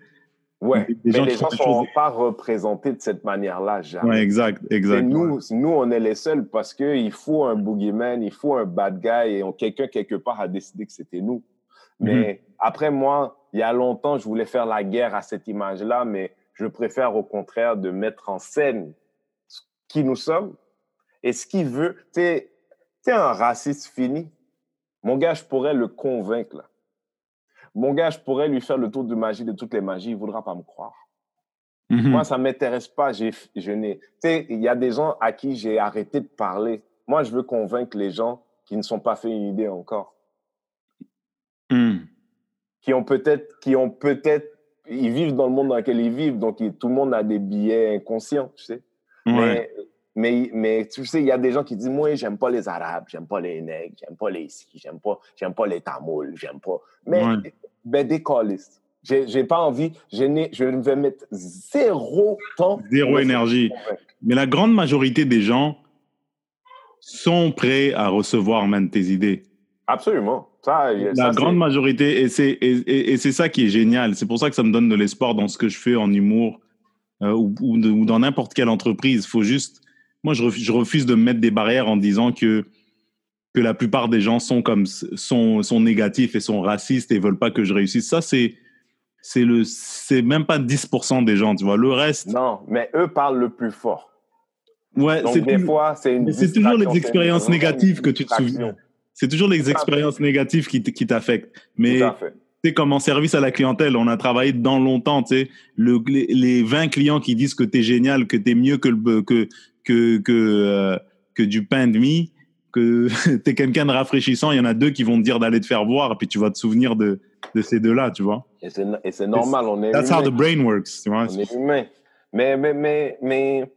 Ouais. Des- des Mais gens les gens ne sont pas représentés de cette manière-là, jamais. Ouais, exact, Et exact. nous, nous, on est les seuls parce qu'il faut un boogeyman, il faut un bad guy et quelqu'un quelque part a décidé que c'était nous. Mais après, moi, il y a longtemps, je voulais faire la guerre à cette image-là, mais je préfère au contraire de mettre en scène qui nous sommes et ce qu'il veut. Tu sais, un raciste fini, mon gars, je pourrais le convaincre. Là. Mon gars, je pourrais lui faire le tour de magie de toutes les magies, il ne voudra pas me croire. Mhm. Moi, ça ne m'intéresse pas. Je n'ai, tu sais, il y a des gens à qui j'ai arrêté de parler. Moi, je veux convaincre les gens qui ne sont pas fait une idée encore, Mhm. qui ont peut-être, qui ont peut-être, ils vivent dans le monde dans lequel ils vivent, donc ils- tout le monde a des billets inconscients, tu sais. Ouais. Mais, mais, mais tu sais, il y a des gens qui disent, moi, j'aime pas les Arabes, j'aime pas les Nègres, j'aime pas les Ici, j'aime pas, j'aime pas les Tamouls, j'aime pas. Mais, Ouais. ben, des callistes. J'ai, j'ai pas envie, je, n'ai, je vais mettre zéro temps. Zéro énergie. Mais la grande majorité des gens sont prêts à recevoir même tes idées. Absolument. Ça, La ça, grande c'est- majorité, et c'est et, et- et c'est ça qui est génial. C'est pour ça que ça me donne de l'espoir dans ce que je fais en humour euh, ou, ou de- ou dans n'importe quelle entreprise. Faut juste, moi, je refuse, je refuse de me mettre des barrières en disant que que la plupart des gens sont comme sont sont négatifs et sont racistes et veulent pas que je réussisse. Ça, c'est c'est le c'est même pas 10% des gens, tu vois. Le reste, Non, mais eux parlent le plus fort. ouais, c'est des fois, c'est une c'est toujours les expériences c'est négatives que tu te souviens. C'est toujours les expériences négatives qui qui t'affectent. Mais tu sais, comme en service à la clientèle, on a travaillé dedans longtemps, tu sais. Le, les, les 20 clients qui disent que t'es génial, que t'es mieux que, le, que, que, que, euh, que du pain de mie, que t'es quelqu'un de rafraîchissant, il y en a deux qui vont te dire d'aller te faire voir, et puis tu vas te souvenir de, de ces deux-là, tu vois. Et c'est normal, on est That's how humain. the brain works, tu vois. On est humain. Mais, mais, mais, mais,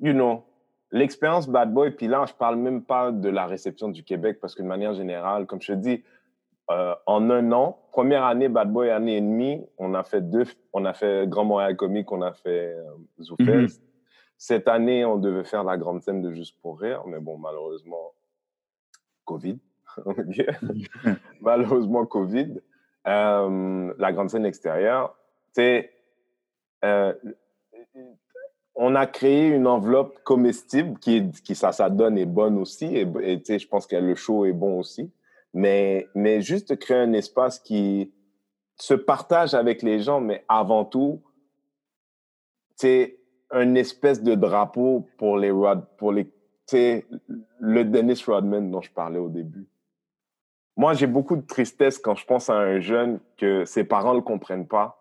you know, l'expérience Bad Boy, puis là, je parle même pas de la réception du Québec, parce que de manière générale, comme je te dis, euh, en un an, première année Bad Boy, année et demie, on a fait deux, on a fait Grand Montréal Comique, on a fait euh. Cette année, on devait faire la grande scène de Juste pour rire, mais bon, malheureusement, Covid. malheureusement, Covid. Euh, la grande scène extérieure, c'est euh, on a créé une enveloppe comestible qui, est, qui ça, ça donne est bonne aussi. Et, je pense que le show est bon aussi. Mais, mais juste créer un espace qui se partage avec les gens, mais avant tout, c'est un espèce de drapeau pour les Rod, pour les, le Dennis Rodman dont je parlais au début. Moi, j'ai beaucoup de tristesse quand je pense à un jeune que ses parents ne le comprennent pas,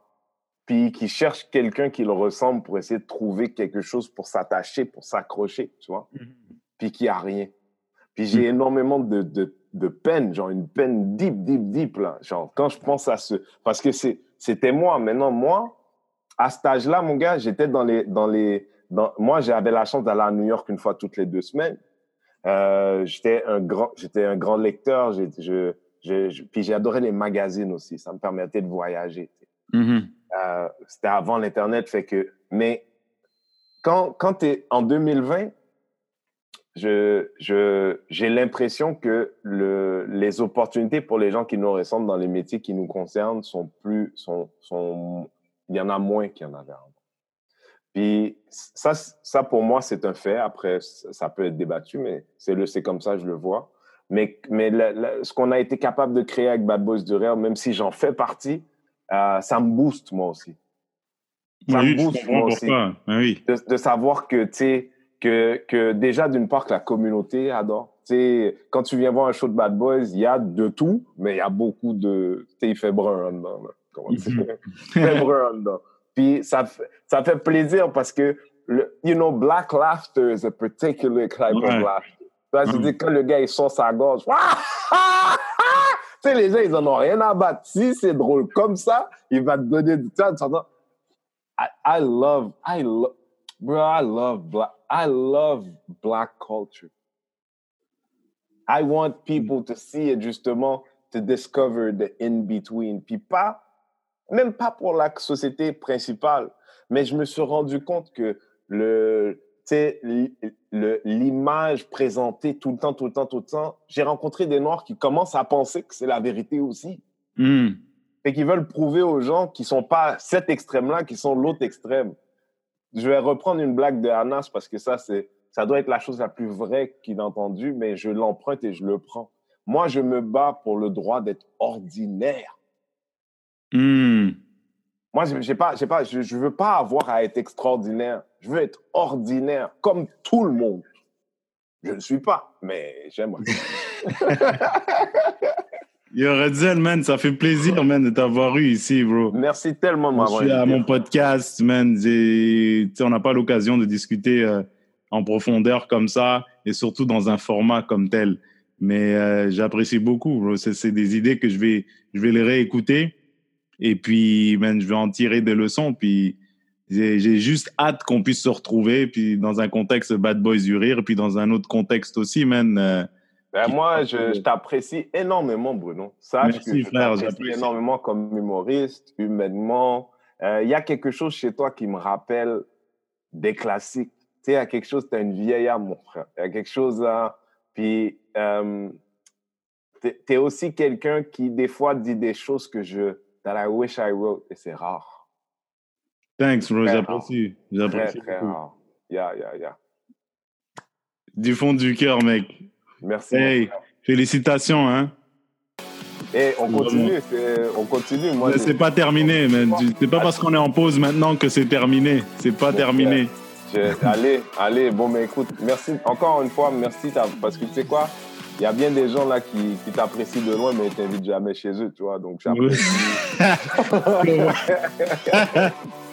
puis qui cherche quelqu'un qui le ressemble pour essayer de trouver quelque chose pour s'attacher, pour s'accrocher, tu vois, puis qui a rien. Puis j'ai énormément de, de, de peine, genre une peine deep, deep, deep, là. Genre, quand je pense à ce... Parce que c'était moi. Maintenant, moi, à cet âge-là, mon gars, j'étais dans les... Dans les dans, moi, j'avais la chance d'aller à New York une fois toutes les deux semaines. Euh, j'étais un grand, j'étais un grand lecteur. Je, je, je, puis adoré les magazines aussi. Ça me permettait de voyager. Mhm. Euh, c'était avant l'Internet, fait que. Mais quand, quand tu es en 2020, je, je, j'ai l'impression que le, les opportunités pour les gens qui nous ressemblent dans les métiers qui nous concernent sont plus. Sont, sont, il y en a moins qu'il y en avait avant. Puis ça, ça, pour moi, c'est un fait. Après, ça peut être débattu, mais c'est, le, c'est comme ça je le vois. Mais, mais la, la, ce qu'on a été capable de créer avec Bad Boys du Rire, même si j'en fais partie, euh, ça me booste moi aussi. Ça oui, me booste moi aussi. Oui. De, de, savoir que, tu sais, que, que déjà, d'une part, que la communauté adore. Tu sais, quand tu viens voir un show de Bad Boys, il y a de tout, mais il y a beaucoup de... Tu sais, il fait brun là. Comment fait brun en dedans. Puis ça, fait- ça fait plaisir parce que, le, you know, black laughter is a particular type Ouais. of laughter. Vois, je Mhm. dis, quand le gars, il sort sa gorge, tu sais, les gens, ils en ont rien à battre. Si c'est drôle comme ça, il va te donner du temps. I, I love, I love, bro, I love black, I love black culture. I want people to see it justement, to discover the in-between. Puis pas, même pas pour la société principale, mais je me suis rendu compte que le, l'image présentée tout le temps, tout le temps, tout le temps, j'ai rencontré des Noirs qui commencent à penser que c'est la vérité aussi. Hmm. Et qui veulent prouver aux gens qui sont pas cet extrême-là, qui sont l'autre extrême. Je vais reprendre une blague de Anas parce que ça, c'est, ça doit être la chose la plus vraie qu'il a entendue, mais je l'emprunte et je le prends. Moi, je me bats pour le droit d'être ordinaire. Hmm. Moi, j'ai pas, j'ai pas, je, je veux pas avoir à être extraordinaire. Je veux être ordinaire, comme tout le monde. Je ne suis pas, mais j'aimerais. Yo, Redzel, man, ça fait plaisir, man, de t'avoir eu ici, bro. Merci tellement de Je suis à mon podcast, man. On n'a pas l'occasion de discuter euh, en profondeur comme ça et surtout dans un format comme tel. Mais euh, j'apprécie beaucoup, bro. C'est des idées que je vais, je vais les réécouter et puis, man, je vais en tirer des leçons. Puis j'ai juste hâte qu'on puisse se retrouver, puis dans un contexte Bad Boys du Rire, puis dans un autre contexte aussi, man. euh, Ben, moi, je, je t'apprécie énormément, Bruno. Sache Merci, que je frère, t'apprécie j'apprécie. énormément comme humoriste, humainement. Euh, Il y a quelque chose chez toi qui me rappelle des classiques. Tu sais, il y a quelque chose, tu as une vieille âme, mon frère. Il y a quelque chose là. Puis, euh, tu es, aussi quelqu'un qui, des fois, dit des choses que je. That I wish I wrote, et c'est rare. Thanks, bro. Très J'apprécie. Très, J'apprécie très beaucoup. rare. Yeah, yeah, yeah. Du fond du cœur, mec. Merci. Hey, félicitations, hein. Et on continue, on continue. Moi, c'est pas terminé, man. C'est pas parce qu'on est en pause maintenant que c'est terminé. C'est pas Bon, terminé. Je- allez, allez, bon, mais écoute, merci. Encore une fois, merci, parce que tu sais quoi, il y a bien des gens là qui, qui t'apprécient de loin, mais ils t'invitent jamais chez eux, tu vois, donc j'apprécie.